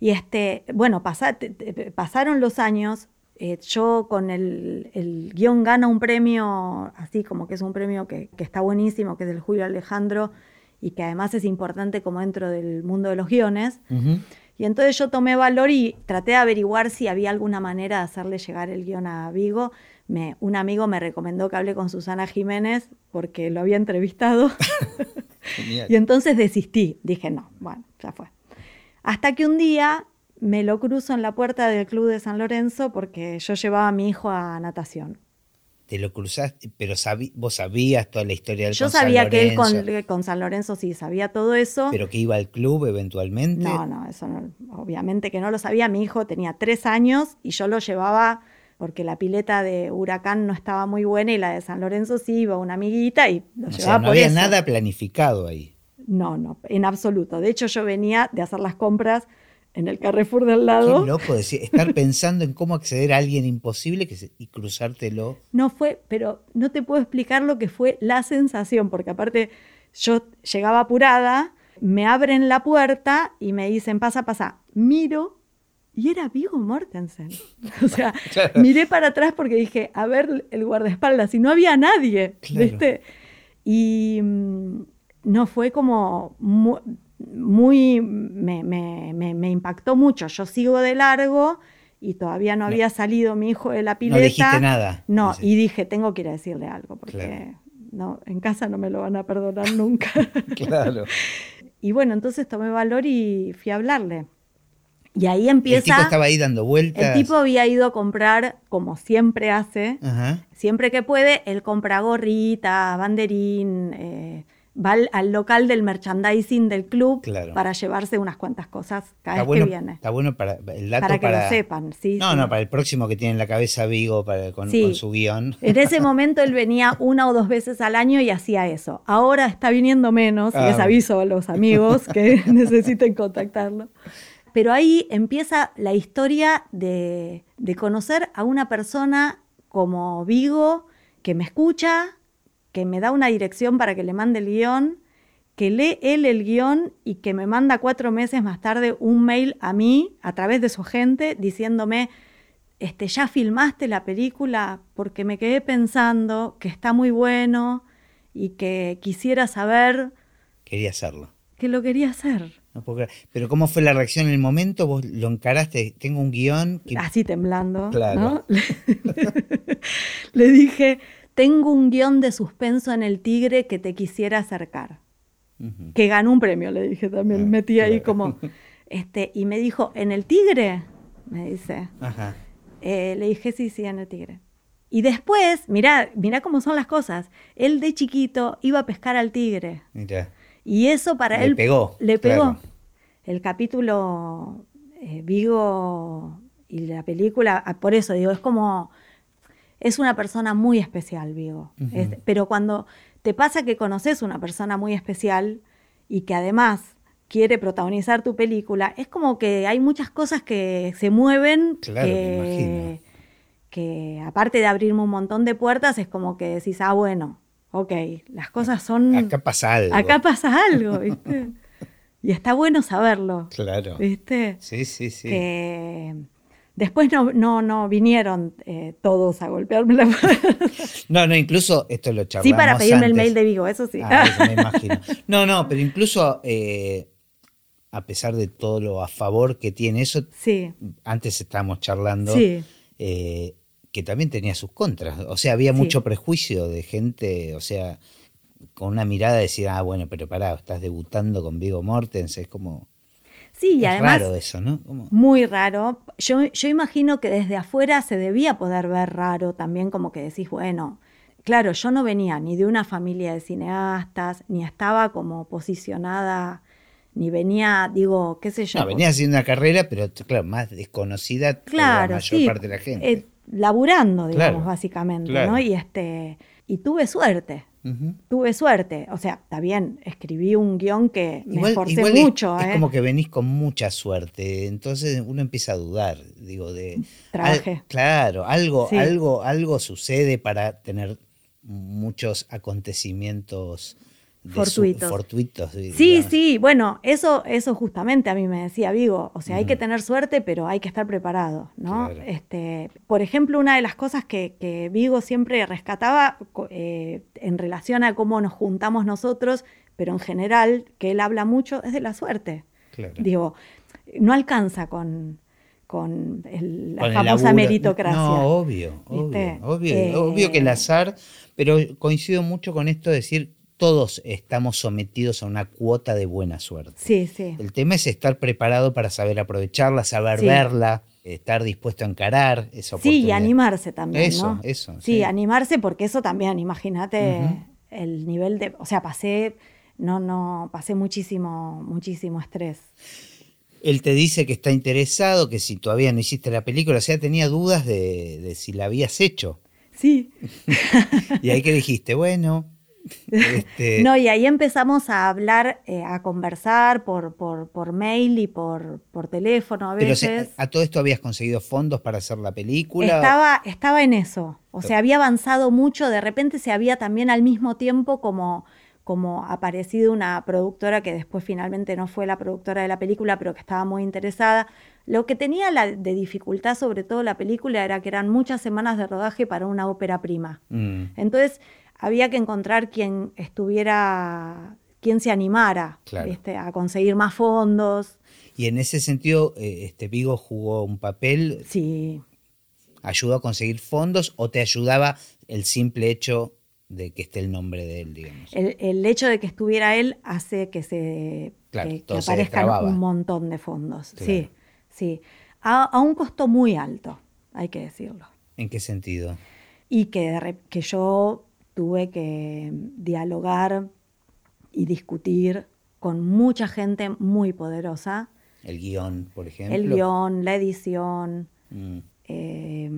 Y este, bueno, pasa- pasaron los años, eh, yo con el, el guion gana un premio, así como que es un premio que, que está buenísimo, que es del Julio Alejandro, y que además es importante como dentro del mundo de los guiones. Y entonces yo tomé valor y traté de averiguar si había alguna manera de hacerle llegar el guion a Vigo. Me, un amigo me recomendó que hable con Susana Jiménez porque lo había entrevistado. Y entonces desistí. Dije, no, bueno, ya fue. Hasta que un día me lo cruzo en la puerta del Club de San Lorenzo porque yo llevaba a mi hijo a natación. Te lo cruzaste, pero sabí- vos sabías toda la historia del Yo con San sabía que él con, San Lorenzo sí sabía todo eso. pero que iba al club eventualmente. No, no, eso no, obviamente que no lo sabía. Mi hijo tenía tres años y yo lo llevaba porque la pileta de Huracán no estaba muy buena y la de San Lorenzo sí iba una amiguita y lo O llevaba sea, no por había eso. nada planificado ahí. No, no, en absoluto. De hecho, yo venía de hacer las compras en el Carrefour del lado. Qué loco decir, estar pensando en cómo acceder a alguien imposible que se- y cruzártelo. No fue, pero no te puedo explicar lo que fue la sensación, porque aparte yo llegaba apurada, me abren la puerta y me dicen, pasa, pasa. Miro y era Vigo Mortensen. O sea, Claro. miré para atrás porque dije, a ver el guardaespaldas, y no había nadie, Claro. ¿viste? Y mm, no fue como mu- muy, me, me- me- me impactó mucho. Yo sigo de largo y todavía no No. había salido mi hijo de la No pileta. dijiste nada. No, Dice. y dije, tengo que ir a decirle algo, porque Claro. no, en casa no me lo van a perdonar nunca. Claro. y bueno, entonces tomé valor y fui a hablarle. Y ahí El empieza. tipo estaba ahí dando vueltas. el tipo había ido a comprar, como siempre hace, Ajá. siempre que puede, él compra gorrita, banderín, eh, va al, al local del merchandising del club Claro. para llevarse unas cuantas cosas cada Está vez bueno, que viene. está bueno para el dato Para que lo sepan, sí, No, sí. no, para el próximo que tiene en la cabeza Vigo para, con, Sí. con su guion. En ese momento él venía una o dos veces al año y hacía eso. Ahora está viniendo menos, Ah, les aviso a los amigos que necesiten contactarlo. Pero ahí empieza la historia de, de conocer a una persona como Vigo que me escucha, que me da una dirección para que le mande el guion, que lee él el guion y que me manda cuatro meses más tarde un mail a mí a través de su agente diciéndome, este, ya filmaste la película porque me quedé pensando que está muy bueno y que quisiera saber Quería hacerlo. que lo quería hacer. No puedo creer. Pero ¿cómo fue la reacción en el momento? ¿Vos lo encaraste? Tengo un guion. que- Así temblando. Claro. ¿no? Le dije, tengo un guion de suspenso en El Tigre que te quisiera acercar. Que ganó un premio, le dije también. Ah, Metí ahí como... Este, y me dijo, ¿en El Tigre? Me dice. Ajá. Eh, le dije, sí, sí, en el tigre. Y después, mirá, mirá cómo son las cosas. Él de chiquito iba a pescar al tigre. Y eso para Le él... pegó, Le pegó. claro. El capítulo eh, Vigo y la película, ah, por eso digo, es como... Es una persona muy especial, Vigo. Es- pero cuando te pasa que conoces una persona muy especial y que además quiere protagonizar tu película, es como que hay muchas cosas que se mueven Claro, me que, imagino. que aparte de abrirme un montón de puertas, es como que decís, ah, bueno, ok, las cosas son... Acá pasa algo. Acá pasa algo, ¿viste? y está bueno saberlo, Claro. ¿viste? Sí, sí, sí. Que Después no, no, no vinieron eh, todos a golpearme la puerta. No, no, incluso esto lo charlamos Sí, para pedirme el mail de Vigo, eso sí. Ah, eso me imagino. No, no, pero incluso eh, a pesar de todo lo a favor que tiene eso, Sí, antes estábamos charlando, sí. eh, que también tenía sus contras. O sea, había Sí. mucho prejuicio de gente, o sea, con una mirada de decir, ah, bueno, pero pará, estás debutando con Vigo Mortensen, es como... Sí, y es además raro eso, ¿no? Muy raro. Yo, yo imagino que desde afuera se debía poder ver raro también, como que decís, bueno, claro, yo no venía ni de una familia de cineastas, ni estaba como posicionada, ni venía, digo, qué sé yo. No, venía haciendo una carrera, pero claro, más desconocida por la claro, mayor sí, parte de la gente. eh, laburando, digamos, Claro, básicamente, claro. ¿no? Y este, y tuve suerte. Tuve suerte, o sea, está bien, escribí un guion que me esforcé igual mucho, es, ¿eh? como que venís con mucha suerte, entonces uno empieza a dudar, digo, de... Trabajé. al- claro, algo, Sí. algo, algo sucede para tener muchos acontecimientos Fortuitos. fortuitos, Sí, digamos. sí, bueno, eso, eso justamente a mí me decía Vigo. O sea, hay que tener suerte, pero hay que estar preparado, ¿no? Claro. Este, por ejemplo, una de las cosas que, que Vigo siempre rescataba eh, en relación a cómo nos juntamos nosotros, pero en general, que él habla mucho, es de la suerte. Claro. Digo, no alcanza con, con el- la Con famosa meritocracia. No, obvio, obvio, obvio, Eh, obvio que el azar, pero coincido mucho con esto de decir, todos estamos sometidos a una cuota de buena suerte. Sí, sí. El tema es estar preparado para saber aprovecharla, saber Sí. verla, estar dispuesto a encarar esa Sí, y animarse también, Eso, ¿no? eso, Sí, sí. animarse porque eso también, imagínate el nivel de, o sea, pasé, no, no, pasé muchísimo, muchísimo estrés. Él te dice que está interesado, que si todavía no hiciste la película, o sea, tenía dudas de, de si la habías hecho. Sí. Y ahí que dijiste, bueno, este, No, y ahí empezamos a hablar, eh, a conversar por, por, por mail y por, por teléfono a pero veces. se- a todo esto habías conseguido fondos para hacer la película. Estaba, estaba en eso. O sea, había avanzado mucho. De repente se había también al mismo tiempo como, como aparecido una productora que después finalmente no fue la productora de la película, pero que estaba muy interesada. Lo que tenía la, de dificultad, sobre todo la película, era que eran muchas semanas de rodaje para una ópera prima. Mm, Entonces había que encontrar quien estuviera, quien se animara Claro. ¿viste? a conseguir más fondos. Y en ese sentido, eh, este Vigo jugó un papel, Sí, ayudó a conseguir fondos o te ayudaba el simple hecho de que esté el nombre de él, digamos. El, el hecho de que estuviera él hace que se Claro, que, que se aparezcan un montón de fondos. Claro. Sí, sí. A, a un costo muy alto, hay que decirlo. ¿En qué sentido? Y que, que yo tuve que dialogar y discutir con mucha gente muy poderosa. El guion, por ejemplo. El guion, la edición, Mm, eh,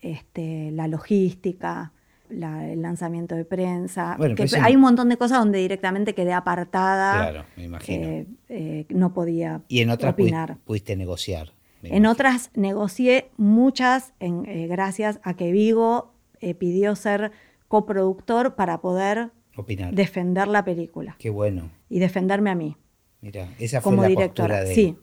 este, la logística, la- el lanzamiento de prensa. Bueno, que hay un montón de cosas donde directamente quedé apartada. Claro, me imagino. eh, eh, no podía y en otras opinar. pudiste negociar. En otras negocié muchas en, eh, gracias a que Vigo pidió ser coproductor para poder Opinar. defender la película Qué bueno. y defenderme a mí Mira, esa fue como la directora. postura de él. Sí,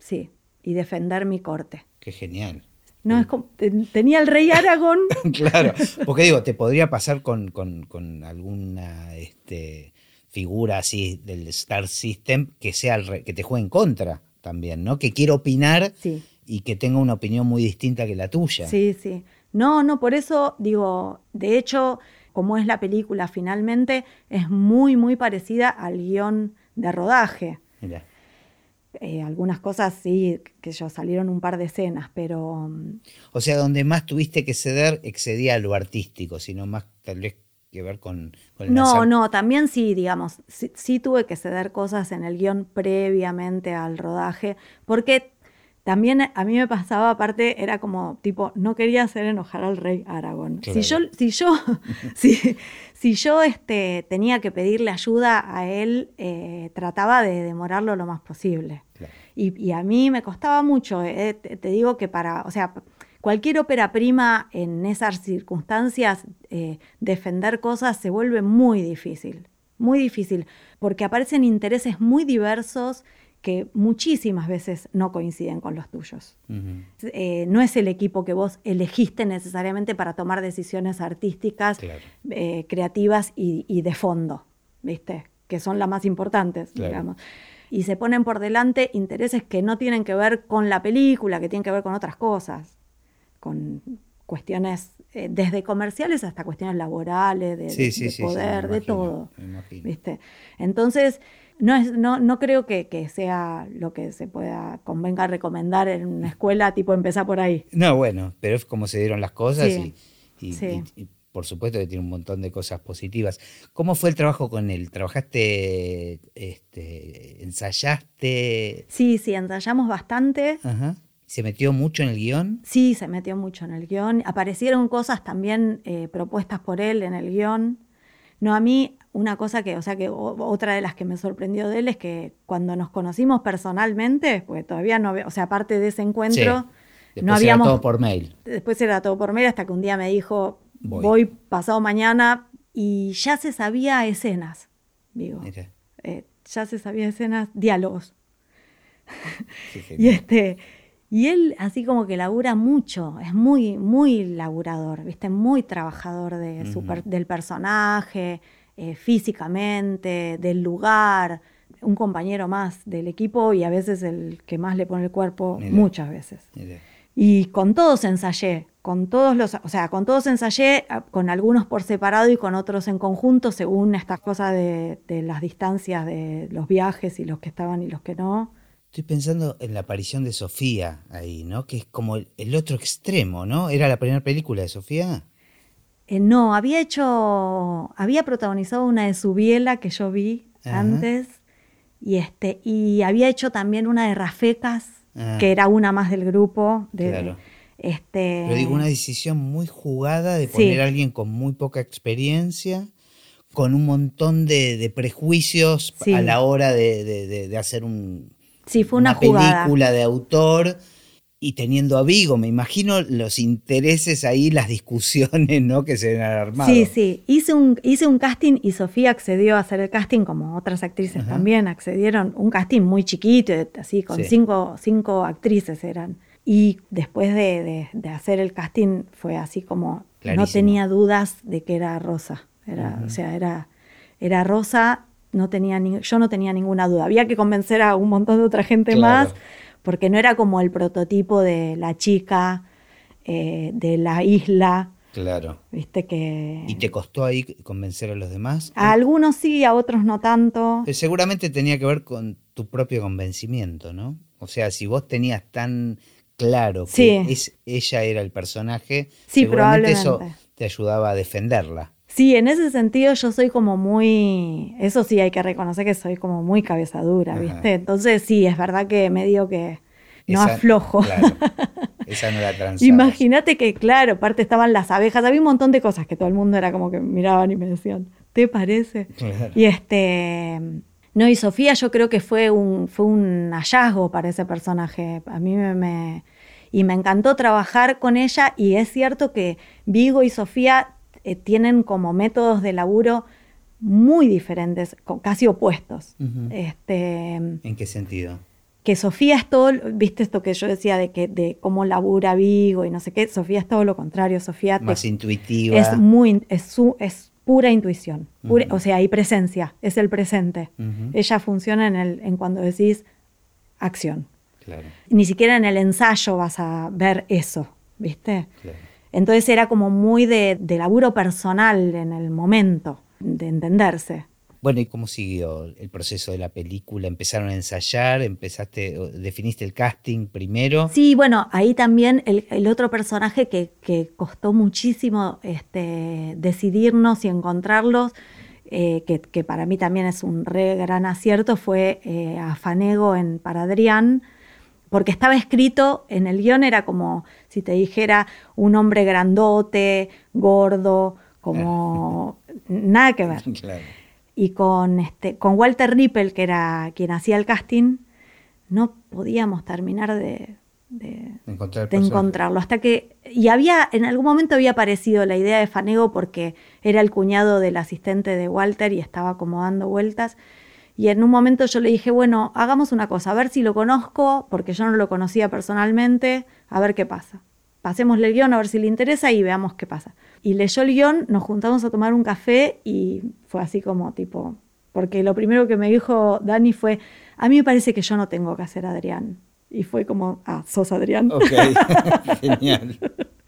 sí, y defender mi corte. Qué genial. No, es como, ten- tenía el rey Aragón. claro, porque digo, te podría pasar con, con- con alguna este, figura así del Star System que sea al re- que te juegue en contra también, ¿no? Que quiera opinar Sí. y que tenga una opinión muy distinta que la tuya. Sí, sí. No, no, por eso digo, de hecho, como es la película finalmente, es muy, muy parecida al guion de rodaje. Mira, Eh, algunas cosas sí, que yo salieron un par de escenas, pero mm, O sea, donde más tuviste que ceder excedía a lo artístico, sino más tal vez que ver con, con el no, lanzar- no, también sí, digamos, sí, sí tuve que ceder cosas en el guion previamente al rodaje, porque también a mí me pasaba, aparte, era como, tipo, no quería hacer enojar al rey Aragón. Claro. Si yo, si yo, si, si yo este, tenía que pedirle ayuda a él, eh, trataba de demorarlo lo más posible. Claro. Y, y a mí me costaba mucho, eh, te, te digo que para, o sea, cualquier ópera prima en esas circunstancias, eh, defender cosas se vuelve muy difícil, muy difícil, porque aparecen intereses muy diversos que muchísimas veces no coinciden con los tuyos. Eh, no es el equipo que vos elegiste necesariamente para tomar decisiones artísticas, eh, creativas y, de fondo, ¿viste? Que son las más importantes, digamos. Y se ponen por delante intereses que no tienen que ver con la película, que tienen que ver con otras cosas, con cuestiones eh, desde comerciales hasta cuestiones laborales, de, poder, de todo. ¿viste? Entonces, no, es, no, no creo que, sea lo que se pueda convenga recomendar en una escuela, tipo empezar por ahí. No, bueno, pero es como se dieron las cosas y, por supuesto que tiene un montón de cosas positivas. ¿Cómo fue el trabajo con él? ¿Trabajaste, este, ensayaste? Sí, sí, ensayamos bastante. ¿Se metió mucho en el guion? Sí, se metió mucho en el guion. Aparecieron cosas también eh, propuestas por él en el guion. No, a mí una cosa que, o sea, que otra de las que me sorprendió de él es que cuando nos conocimos personalmente, pues todavía no había, o sea, aparte de ese encuentro, no habíamos... Era todo por mail. Después era todo por mail hasta que un día me dijo, voy, pasado mañana y ya se sabía escenas, digo. Eh, ya se sabía escenas, diálogos. y este... Y él así como que labura mucho, es muy, muy laburador, ¿viste? Muy trabajador de del personaje, eh, físicamente, del lugar, un compañero más del equipo y a veces el que más le pone el cuerpo, muchas veces. Y con todos ensayé, con todos los, o sea, con todos ensayé, ah, con algunos por separado y con otros en conjunto, según estas cosas de, de las distancias de los viajes y los que estaban y los que no. Estoy pensando en la aparición de Sofía ahí, ¿no? Que es como el, otro extremo, ¿no? ¿Era la primera película de Sofía? Eh, no, había hecho, había protagonizado una de Subiela que yo vi antes y este y había hecho también una de Rafecas ah. que era una más del grupo. De, claro. Este, Pero digo una decisión muy jugada de poner a alguien con muy poca experiencia, con un montón de, prejuicios a la hora de, hacer un, sí, fue una, película de autor y teniendo a Vigo, me imagino los intereses ahí, las discusiones ¿no? que se han armado. Sí, sí, hice un, hice un casting y Sofía accedió a hacer el casting, como otras actrices también accedieron, un casting muy chiquito, así, con cinco, cinco, actrices eran. Y después de, hacer el casting fue así como, no tenía dudas de que era Rosa, era, o sea, era, era Rosa, no tenía yo no tenía ninguna duda, había que convencer a un montón de otra gente más porque no era como el prototipo de la chica eh, de la isla. Claro. Viste que. ¿Y te costó ahí convencer a los demás? A algunos sí, a otros no tanto. Eh, seguramente tenía que ver con tu propio convencimiento, ¿no? O sea, si vos tenías tan claro que es, ella era el personaje, seguramente eso te ayudaba a defenderla. Sí, en ese sentido yo soy como muy, eso sí hay que reconocer que soy como muy cabeza dura, ¿viste? Entonces sí, es verdad que medio que no aflojo. Claro. Esa no la Imagínate que, claro, aparte estaban las abejas, había un montón de cosas que todo el mundo era como que miraban y me decían, ¿te parece? Y este, no, y Sofía yo creo que fue un, fue un hallazgo para ese personaje. A mí me, y me encantó trabajar con ella y es cierto que Vigo y Sofía eh, tienen como métodos de laburo muy diferentes, casi opuestos. este, ¿En qué sentido? Que Sofía es todo, viste esto que yo decía de que de cómo labura Vigo y no sé qué, Sofía es todo lo contrario, Sofía más intuitiva. Es muy es su es pura intuición, o sea, hay presencia, es el presente. Ella funciona en el en cuando decís acción. Claro. Ni siquiera en el ensayo vas a ver eso, ¿viste? Claro. Entonces era como muy de, laburo personal en el momento, de entenderse. Bueno, ¿y cómo siguió el proceso de la película? ¿Empezaron a ensayar? ¿Empezaste, definiste el casting primero? Sí, bueno, ahí también el, otro personaje que, costó muchísimo este, decidirnos y encontrarlos, eh, que, para mí también es un re gran acierto, fue eh, a Fanego en Para Adrián, porque estaba escrito en el guion, era como si te dijera un hombre grandote, gordo, como nada que ver. Y con, este, con Walter Rippel, que era quien hacía el casting, no podíamos terminar de, encontrarlo. Hasta que, y había, en algún momento había aparecido la idea de Fanego porque era el cuñado del asistente de Walter y estaba como dando vueltas. Y en un momento yo le dije, bueno, hagamos una cosa, a ver si lo conozco, porque yo no lo conocía personalmente, a ver qué pasa. Pasémosle el guion a ver si le interesa y veamos qué pasa. Y leyó el guion, nos juntamos a tomar un café y fue así como tipo, porque lo primero que me dijo Dani fue, a mí me parece que yo no tengo que hacer Adrián. Y fue como, ah, sos Adrián. Ok, genial.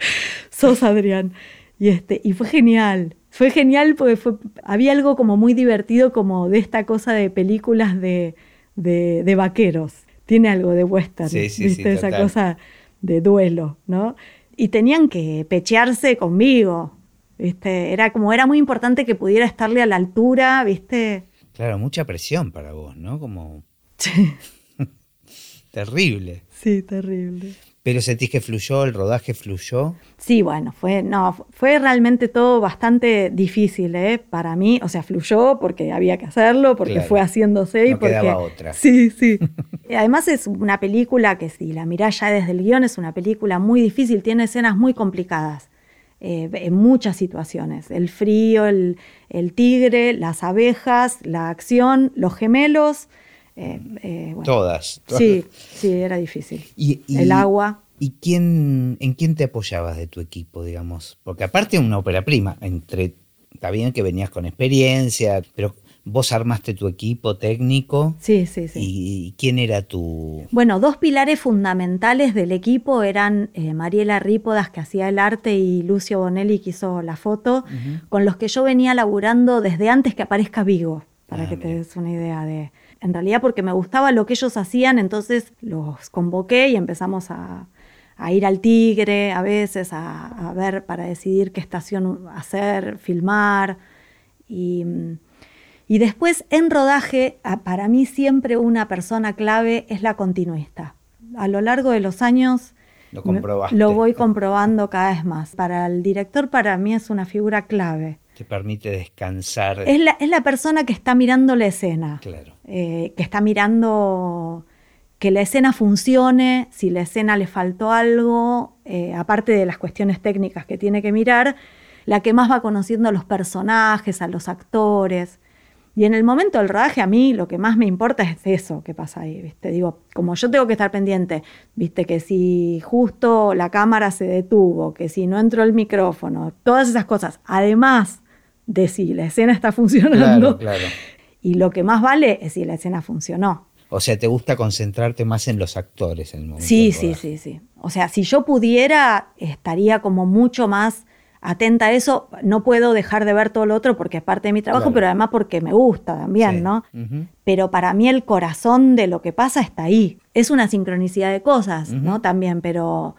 sos Adrián. Y, este, y fue genial. Fue genial porque fue, había algo como muy divertido como de esta cosa de películas de, de, vaqueros. Tiene algo de western, sí, sí, ¿viste? Sí, Esa cosa de duelo, ¿no? Y tenían que pechearse conmigo, ¿viste? Era como, era muy importante que pudiera estarle a la altura, ¿viste? Claro, mucha presión para vos, ¿no? Como... Sí. terrible. Sí, terrible. ¿Pero sentís que fluyó, el rodaje fluyó? Sí, bueno, fue, no, fue realmente todo bastante difícil, ¿eh? Para mí, o sea, fluyó porque había que hacerlo, porque fue haciéndose y no porque... quedaba otra. Sí, sí. Además es una película que si la mirás ya desde el guion es una película muy difícil, tiene escenas muy complicadas. Eh, en muchas situaciones. El frío, el, el, tigre, las abejas, la acción, los gemelos, eh, eh, todas, Sí, sí, era difícil. el agua. ¿Y quién, en quién te apoyabas de tu equipo, digamos? Porque aparte una ópera prima, entre, está bien que venías con experiencia, pero vos armaste tu equipo técnico. Sí, sí, sí. ¿Y quién era tu...? Bueno, dos pilares fundamentales del equipo eran eh, Mariela Rípodas, que hacía el arte, y Lucio Bonelli, que hizo la foto, con los que yo venía laburando desde antes que aparezca Vigo, para ah, que te des una idea de en realidad porque me gustaba lo que ellos hacían, entonces los convoqué y empezamos a, ir al Tigre a veces, a, ver para decidir qué estación hacer, filmar. Y, después en rodaje, para mí siempre una persona clave es la continuista. A lo largo de los años lo, lo voy comprobando cada vez más. Para el director, para mí es una figura clave te permite descansar. Es la, es la, persona que está mirando la escena. Claro. Eh, que está mirando que la escena funcione, si la escena le faltó algo, eh, aparte de las cuestiones técnicas que tiene que mirar, la que más va conociendo a los personajes, a los actores. Y en el momento del rodaje a mí lo que más me importa es eso que pasa ahí, ¿viste? Digo, como yo tengo que estar pendiente, ¿viste? Que si justo la cámara se detuvo, que si no entró el micrófono, todas esas cosas. Además de si la escena está funcionando. Y lo que más vale es si la escena funcionó. O sea, ¿te gusta concentrarte más en los actores en el momento? Sí, sí, sí, sí. O sea, si yo pudiera, estaría como mucho más atenta a eso. No puedo dejar de ver todo lo otro porque es parte de mi trabajo, pero además porque me gusta también, ¿no? Pero para mí el corazón de lo que pasa está ahí. Es una sincronicidad de cosas, ¿no? También, pero,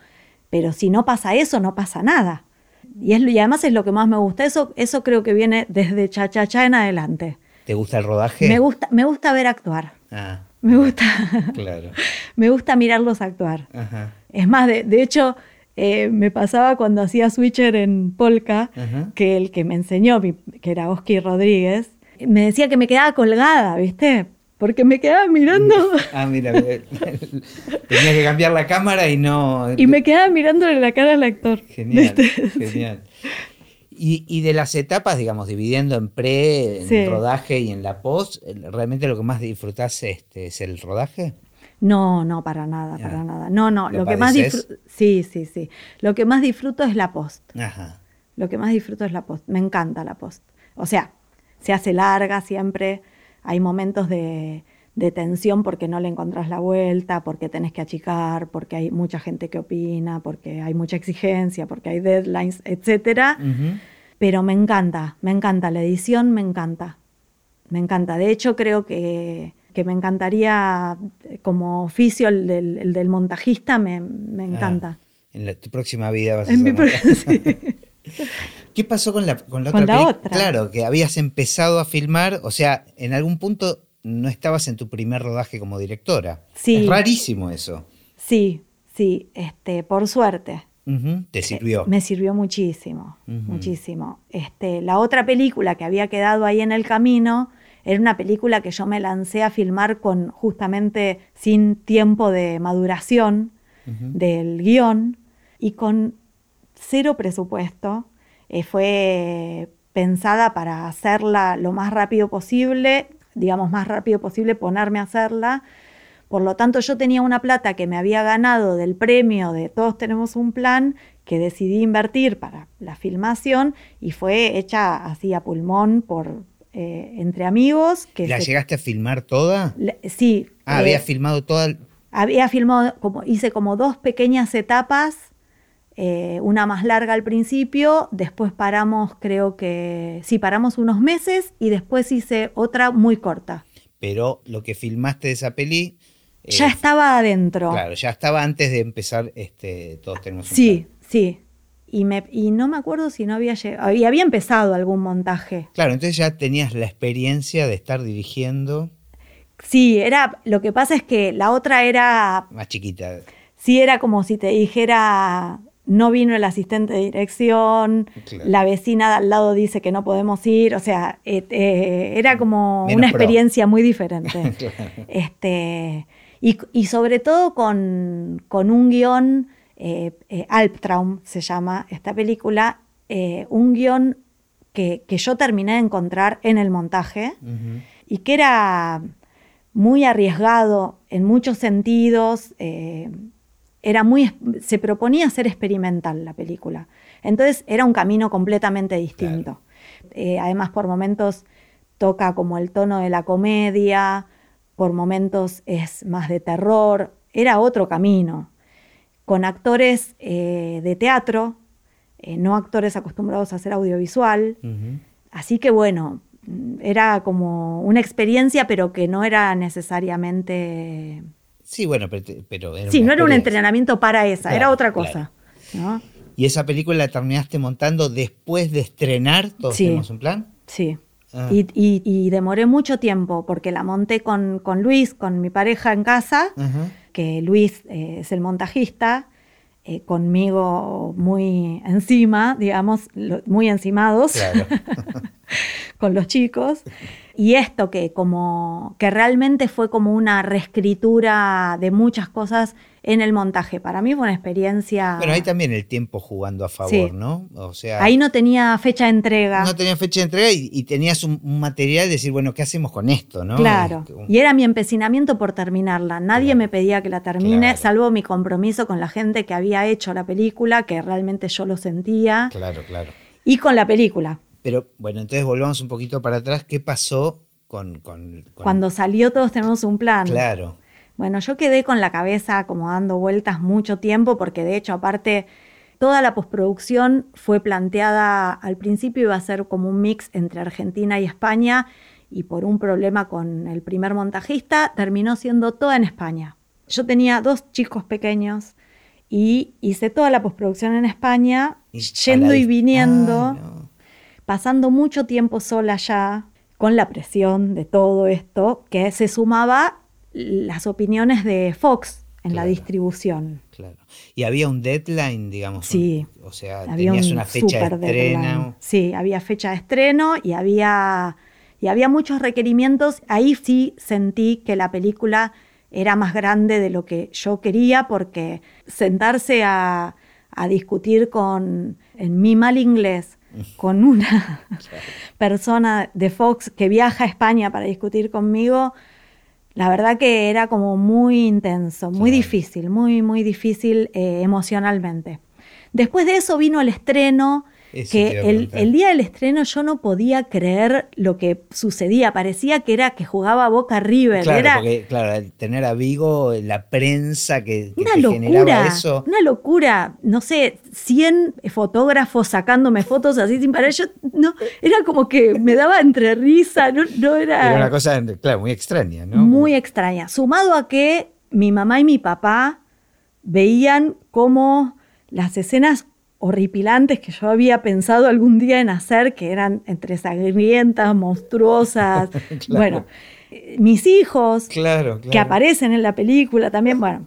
pero si no pasa eso, no pasa nada. Y, es, y además es lo que más me gusta. Eso, eso creo que viene desde cha, cha, cha en adelante. ¿Te gusta el rodaje? Me gusta, me gusta ver actuar. Ah, me gusta. Claro. me gusta mirarlos actuar. Ajá. Es más, de, de hecho, eh, me pasaba cuando hacía Switcher en Polka, que el que me enseñó, que era Oski Rodríguez, me decía que me quedaba colgada, ¿viste? Porque me quedaba mirando. Ah, mira, tenía que cambiar la cámara y no. Y me quedaba mirándole la cara al actor. Genial, genial. Y, de las etapas, digamos, dividiendo en pre, en rodaje y en la post, ¿realmente lo que más disfrutás este, es el rodaje? No, no, para nada, para nada. No, no, lo, que más disfruto. Sí, sí, sí. Lo que más disfruto es la post. Ajá. Lo que más disfruto es la post. Me encanta la post. O sea, se hace larga siempre hay momentos de, tensión porque no le encontrás la vuelta, porque tenés que achicar, porque hay mucha gente que opina, porque hay mucha exigencia, porque hay deadlines, etc. Pero me encanta, me encanta la edición, me encanta. Me encanta. De hecho, creo que, me encantaría, como oficio, el del, montajista, me, ah, encanta. en tu próxima vida vas a en ¿Qué pasó con la, con la otra? Claro, que habías empezado a filmar, o sea, en algún punto no estabas en tu primer rodaje como directora. Sí. Es rarísimo eso. Sí, sí, este, por suerte. ¿Te sirvió? me sirvió muchísimo, muchísimo. Este, la otra película que había quedado ahí en el camino era una película que yo me lancé a filmar con justamente sin tiempo de maduración del guion y con cero presupuesto eh, fue pensada para hacerla lo más rápido posible. digamos, más rápido posible ponerme a hacerla. Por lo tanto, yo tenía una plata que me había ganado del premio de Todos tenemos un plan que decidí invertir para la filmación y fue hecha así a pulmón por eh, entre amigos. Que ¿La llegaste a filmar toda? sí. Ah, había eh, filmado toda. Había filmado, como, hice como dos pequeñas etapas, eh, una más larga al principio, después paramos, creo que, sí, paramos unos meses y después hice otra muy corta. Pero lo que filmaste de esa peli ya estaba adentro. Claro, ya estaba antes de empezar este, Todos tenemos un Sí, sí. Y, me, y no me acuerdo si no había llegado. Y había empezado algún montaje. Claro, entonces ya tenías la experiencia de estar dirigiendo. Sí, era. Lo que pasa es que la otra era. Más chiquita. Sí, era como si te dijera. No vino el asistente de dirección, la vecina de al lado dice que no podemos ir, o sea, eh, eh, era como una experiencia muy diferente. este, y, sobre todo con, un guion, eh, eh, Alptraum se llama esta película, un guion que, yo terminé de encontrar en el montaje y que era muy arriesgado en muchos sentidos. Era muy, se proponía ser experimental la película. Entonces era un camino completamente distinto. además, por momentos toca como el tono de la comedia, por momentos es más de terror, era otro camino, con actores eh, de teatro, eh, no actores acostumbrados a hacer audiovisual. Así que bueno, era como una experiencia, pero que no era necesariamente... Sí, bueno, pero... sí, no era un entrenamiento para esa, era otra cosa. ¿Y esa película la terminaste montando después de estrenar Todos tenemos un plan? Sí. Ah. Y, demoré mucho tiempo porque la monté con, Luis, con mi pareja en casa, que Luis eh, es el montajista, eh, conmigo muy encima, digamos, muy encimados con los chicos. Y esto que como que realmente fue como una reescritura de muchas cosas en el montaje. Para mí fue una experiencia. Pero ahí también el tiempo jugando a favor, ¿no? O sea. Ahí no tenía fecha de entrega. No tenía fecha de entrega y, tenías un, material de decir, bueno, ¿qué hacemos con esto, no? Claro. Este, y era mi empecinamiento por terminarla. Nadie me pedía que la termine, salvo mi compromiso con la gente que había hecho la película, que realmente yo lo sentía. Claro, claro. Y con la película. Pero bueno, entonces volvamos un poquito para atrás. ¿Qué pasó con, con... Cuando salió Todos tenemos un plan. Claro. Bueno, yo quedé con la cabeza como dando vueltas mucho tiempo porque de hecho aparte toda la postproducción fue planteada al principio iba a ser como un mix entre Argentina y España y por un problema con el primer montajista terminó siendo toda en España. Yo tenía dos chicos pequeños y hice toda la postproducción en España, yendo y viniendo, pasando mucho tiempo sola allá, con la presión de todo esto, que se sumaba las opiniones de Fox en la distribución. Claro. Y había un deadline, digamos. Sí. O sea, tenías una fecha de estreno. Sí, había fecha de estreno y había, y había muchos requerimientos. Ahí sí sentí que la película era más grande de lo que yo quería porque sentarse a, a discutir con, en mi mal inglés, con una persona de Fox que viaja a España para discutir conmigo, la verdad que era como muy intenso, muy difícil, muy, muy difícil eh, emocionalmente. Después de eso vino el estreno que el, día del estreno yo no podía creer lo que sucedía. Parecía que era que jugaba Boca River. Claro, era, porque claro, tener a Vigo, la prensa que, una locura, eso. Una locura. No sé, 100 fotógrafos sacándome fotos así sin parar. Yo no, era como que me daba entre risa. No, no era. Era una cosa, claro, muy extraña, ¿no? Muy extraña. Sumado a que mi mamá y mi papá veían cómo las escenas horripilantes que yo había pensado algún día en hacer, que eran entre sangrientas, monstruosas. Bueno, eh, mis hijos, que aparecen en la película también, bueno,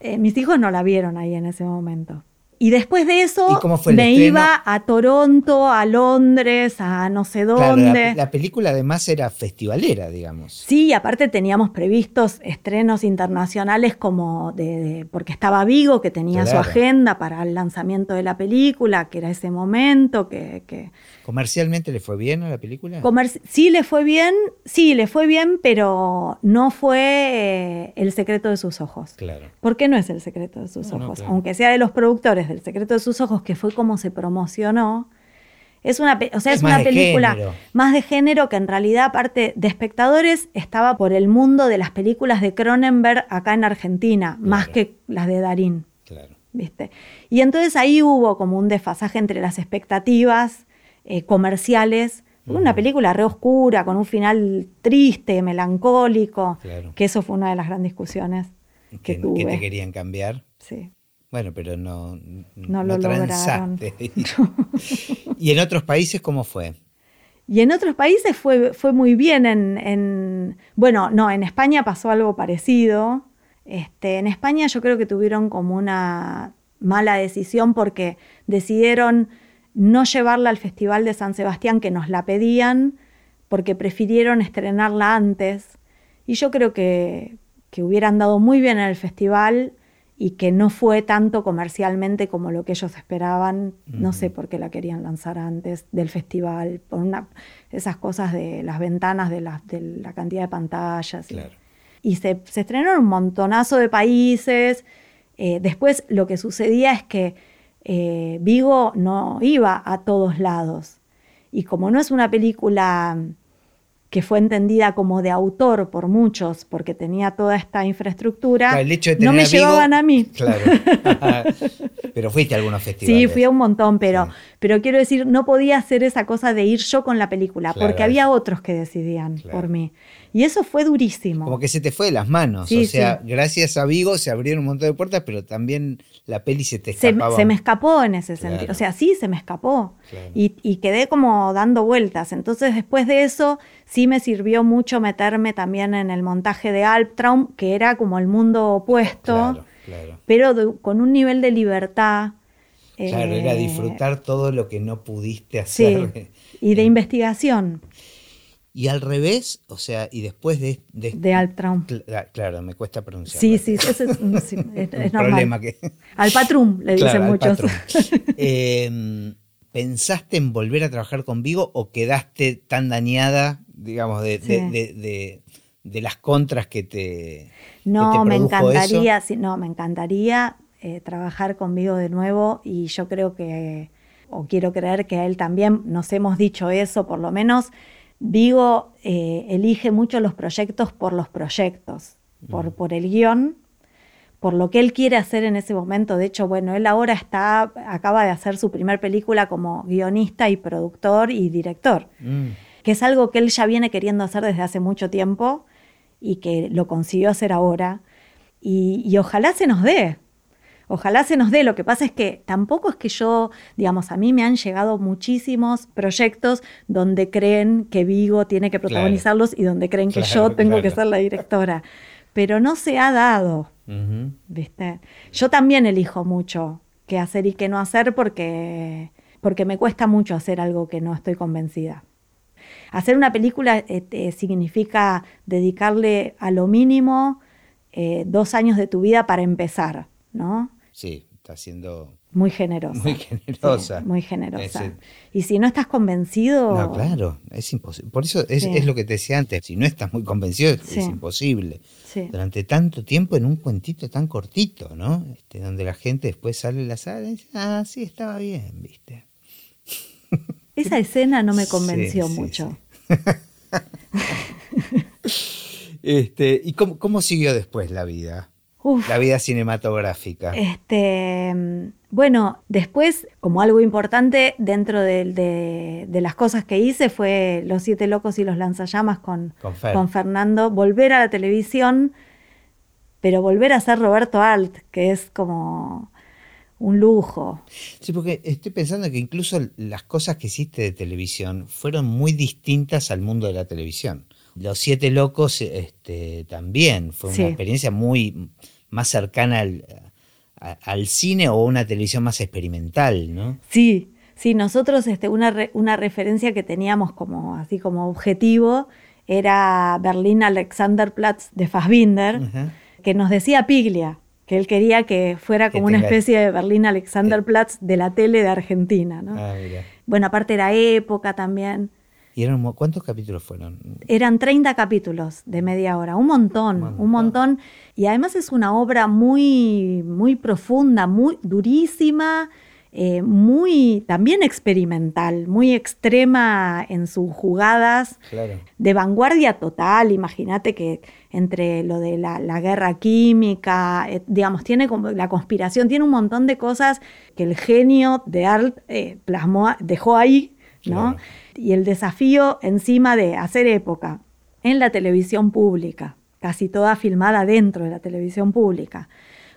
eh, mis hijos no la vieron ahí en ese momento. Y después de eso ¿Y cómo fue el me estreno? iba a Toronto, a Londres, a no sé Claro, dónde. la, la película además era festivalera, digamos. Sí, y aparte teníamos previstos estrenos internacionales como de, de- porque estaba Vigo, que tenía Claro. su agenda para el lanzamiento de la película, que era ese momento, que, que ¿Comercialmente le fue bien a la película? comer- sí le fue bien, sí le fue bien, pero no fue eh, el secreto de sus ojos. Claro. ¿Por qué no es el secreto de sus No, no, ojos? claro. Aunque sea de los productores del secreto de sus ojos, que fue como se promocionó. Es una, o sea, Es una película género. más de género que en realidad, aparte de espectadores, estaba por el mundo de las películas de Cronenberg acá en Argentina, más que las de Darín. Claro. ¿viste? Y entonces ahí hubo como un desfasaje entre las expectativas eh, comerciales. Fue Una película re oscura, con un final triste, melancólico, Claro. que eso fue una de las grandes discusiones que, Que, tuve. que te querían cambiar. Sí. Bueno, pero no, No lo lograron. ¿Y en otros países cómo fue? Y en otros países fue, fue muy bien. En, en- bueno, no, en España pasó algo parecido. Este, en España yo creo que tuvieron como una mala decisión porque decidieron no llevarla al Festival de San Sebastián que nos la pedían porque prefirieron estrenarla antes. Y yo creo que, que hubieran dado muy bien en el festival y que no fue tanto comercialmente como lo que ellos esperaban. No sé por qué la querían lanzar antes del festival, por una, esas cosas de las ventanas, de la, de la cantidad de pantallas. y- se, se estrenó en un montonazo de países. Eh, después lo que sucedía es que eh, Vigo no iba a todos lados. Y como no es una película que fue entendida como de autor por muchos, porque tenía toda esta infraestructura, Claro, el hecho de no me llevaban a mí. Claro. pero fuiste a algunos festivales. Sí, fui a un montón, pero, Sí. pero quiero decir, no podía hacer esa cosa de ir yo con la película, Claro, porque había otros que decidían por mí. Y eso fue durísimo. Como que se te fue de las manos. Sí, o sea, sí. gracias a Vigo se abrieron un montón de puertas, pero también la peli se te se, escapaba. se me escapó en ese Claro. sentido. O sea, sí, se me escapó. Claro. Y, y quedé como dando vueltas. Entonces, después de eso, sí me sirvió mucho meterme también en el montaje de Albtraum, que era como el mundo opuesto, Claro, claro. pero de- con un nivel de libertad. Claro, eh, era disfrutar todo lo que no pudiste Sí, hacer. y de investigación Y al revés, o sea, y después de... de- de. Cla- claro, me cuesta pronunciar. Sí, sí, ese es, es- Un normal. problema que... Al patrum, le dicen Claro, muchos. Eh, ¿Pensaste en volver a trabajar con Vigo o quedaste tan dañada, digamos, de, de- Sí. de- las contras que te... que No, te me encantaría, sí, no, me encantaría eh, trabajar conmigo de nuevo y yo creo que, o quiero creer que a él también nos hemos dicho eso, por lo menos Vigo eh, elige mucho los proyectos por los proyectos, por, por el guion, por lo que él quiere hacer en ese momento. De hecho, bueno, él ahora está, acaba de hacer su primer película como guionista y productor y director Mm, que es algo que él ya viene queriendo hacer desde hace mucho tiempo y que lo consiguió hacer ahora. Y, y ojalá se nos dé, ojalá se nos dé. Lo que pasa es que tampoco es que yo, digamos, a mí me han llegado muchísimos proyectos donde creen que Vigo tiene que protagonizarlos y donde creen que Claro, yo tengo que ser la directora. Pero no se ha dado. ¿viste? Yo también elijo mucho qué hacer y qué no hacer porque, porque me cuesta mucho hacer algo que no estoy convencida. Hacer una película eh, significa dedicarle a lo mínimo eh, dos años de tu vida para empezar, ¿no? Sí, está siendo... Muy generosa. Muy generosa. Sí, muy generosa. Ese- Y si no estás convencido... No, claro, es imposible. Por eso es, Sí. es lo que te decía antes, si no estás muy convencido es, Sí. es imposible. Sí. Durante tanto tiempo en un cuentito tan cortito, ¿no? Este, donde la gente después sale de la sala y dice, ah, sí, estaba bien, ¿viste? Esa escena no me convenció mucho. Este, ¿Y cómo, cómo siguió después la vida? Uf. La vida cinematográfica. Este, bueno, después, como algo importante dentro de, de- de las cosas que hice fue Los Siete Locos y los Lanzallamas con, Con Fer. con Fernando, volver a la televisión, pero volver a ser Roberto Alt, que es como un lujo. Sí, porque estoy pensando que incluso las cosas que hiciste de televisión fueron muy distintas al mundo de la televisión. Los Siete Locos este, también fue Sí. una experiencia muy más cercana al, al cine o una televisión más experimental, ¿no? Sí, sí, nosotros este, una, una referencia que teníamos como, así como objetivo era Berlín Alexanderplatz de Fassbinder, que nos decía Piglia, que él quería que fuera como una especie de Berlín Alexanderplatz de la tele de Argentina. ¿no? Ah, bueno, aparte era época también. ¿Y eran, cuántos capítulos fueron? Eran 30 capítulos de media hora, un montón, un montón. Y además es una obra muy, muy profunda, muy durísima, eh, muy también experimental, muy extrema en sus jugadas, de vanguardia total. Imagínate que entre lo de la, guerra química, eh, digamos, tiene como la conspiración, tiene un montón de cosas que el genio de Art eh, plasmó, dejó ahí, ¿no? Y el desafío encima de hacer época en la televisión pública, casi toda filmada dentro de la televisión pública,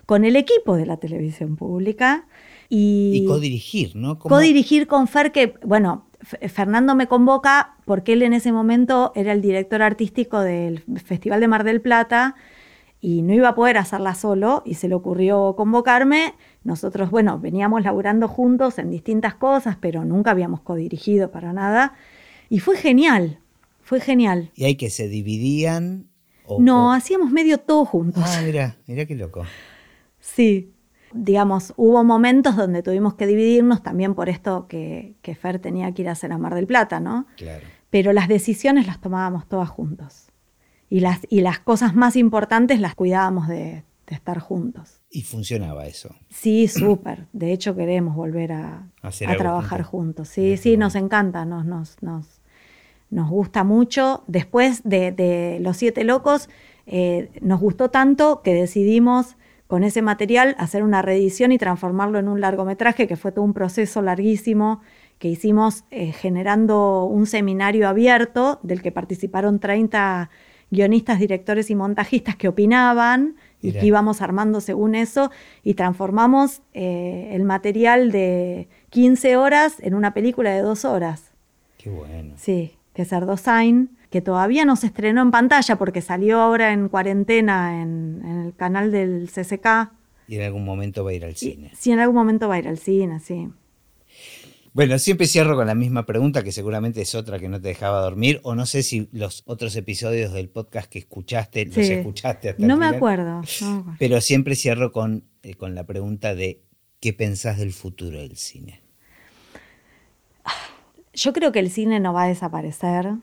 con el equipo de la televisión pública y, y codirigir, ¿no? Codirigir con Fer, que, bueno, Fernando me convoca porque él en ese momento era el director artístico del Festival de Mar del Plata y no iba a poder hacerla solo y se le ocurrió convocarme. Nosotros, bueno, veníamos laburando juntos en distintas cosas, pero nunca habíamos codirigido para nada. Y fue genial, fue genial. ¿Y hay que se dividían? no, hacíamos medio todo juntos. Ah, mira, mira qué loco. Sí, digamos, hubo momentos donde tuvimos que dividirnos también por esto que, que, Fer tenía que ir a hacer a Mar del Plata, ¿no? Claro. Pero las decisiones las tomábamos todas juntos. Y las, y las cosas más importantes las cuidábamos de, estar juntos. ¿Y funcionaba eso? Sí, súper. De hecho, queremos volver a, trabajar juntos. Sí, sí, nos encanta, nos, nos, nos, nos, gusta mucho. Después de, Los Siete Locos, eh, nos gustó tanto que decidimos con ese material hacer una reedición y transformarlo en un largometraje, que fue todo un proceso larguísimo que hicimos eh, generando un seminario abierto del que participaron 30 guionistas, directores y montajistas que opinaban y que íbamos armando según eso y transformamos eh, el material de 15 horas en una película de dos horas. Qué bueno. Sí, que es que todavía no se estrenó en pantalla porque salió ahora en cuarentena en, el canal del CCK. Y en algún momento va a ir al cine. sí, en algún momento va a ir al cine, sí. Bueno, siempre cierro con la misma pregunta, que seguramente es otra que no te dejaba dormir, o no sé si los otros episodios del podcast que escuchaste, los escuchaste hasta no, me acuerdo, Pero siempre cierro con, eh, con la pregunta de ¿qué pensás del futuro del cine? Yo creo que el cine no va a desaparecer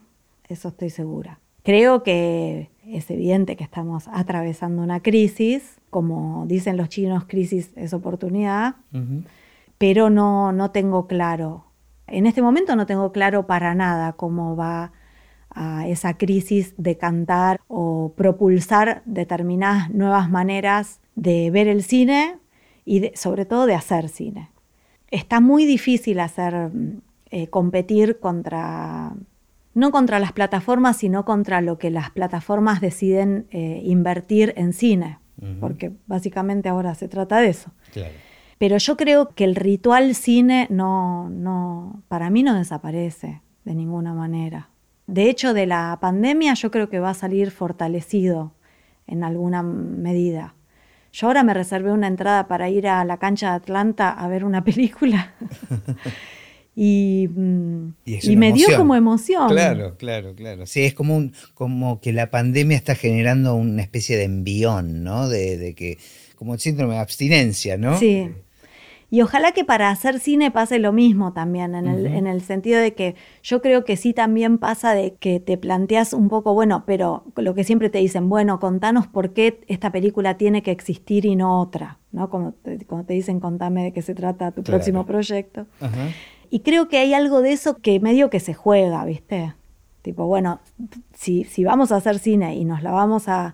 eso estoy segura. Creo que es evidente que estamos atravesando una crisis, como dicen los chinos, crisis es oportunidad, pero no, no tengo claro, en este momento no tengo claro para nada cómo va a esa crisis de cantar o propulsar determinadas nuevas maneras de ver el cine y sobre todo de hacer cine. Está muy difícil hacer eh, competir contra no contra las plataformas, sino contra lo que las plataformas deciden eh, invertir en cine, porque básicamente ahora se trata de eso. Pero yo creo que el ritual cine no, no, para mí no desaparece de ninguna manera. De hecho, de la pandemia yo creo que va a salir fortalecido en alguna medida. Yo ahora me reservé una entrada para ir a la cancha de Atlanta a ver una película. Y, mm, me dio como emoción. Claro, claro, claro. Sí, es como, un, como que la pandemia está generando una especie de envión, ¿no? De, que, como el síndrome de abstinencia, ¿no? Sí. Y ojalá que para hacer cine pase lo mismo también, en, el, en el sentido de que yo creo que sí también pasa de que te planteas un poco, bueno, pero lo que siempre te dicen, bueno, contanos por qué esta película tiene que existir y no otra, ¿no? Como te, te dicen, contame de qué se trata tu próximo proyecto. Y creo que hay algo de eso que medio que se juega, ¿viste? Tipo, bueno, si, si vamos a hacer cine y nos la vamos a,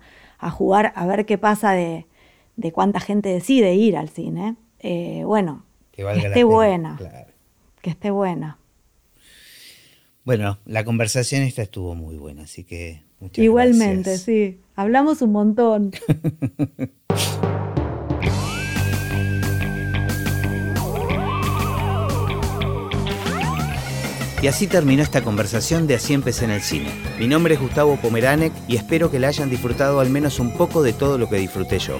jugar a ver qué pasa de, cuánta gente decide ir al cine, eh, bueno, que, esté buena. Que esté buena. Bueno, la conversación esta estuvo muy buena, así que muchas Igualmente, sí. Hablamos un montón. Y así terminó esta conversación de Así empecé en el cine. Mi nombre es Gustavo Pomeranek y espero que la hayan disfrutado al menos un poco de todo lo que disfruté yo.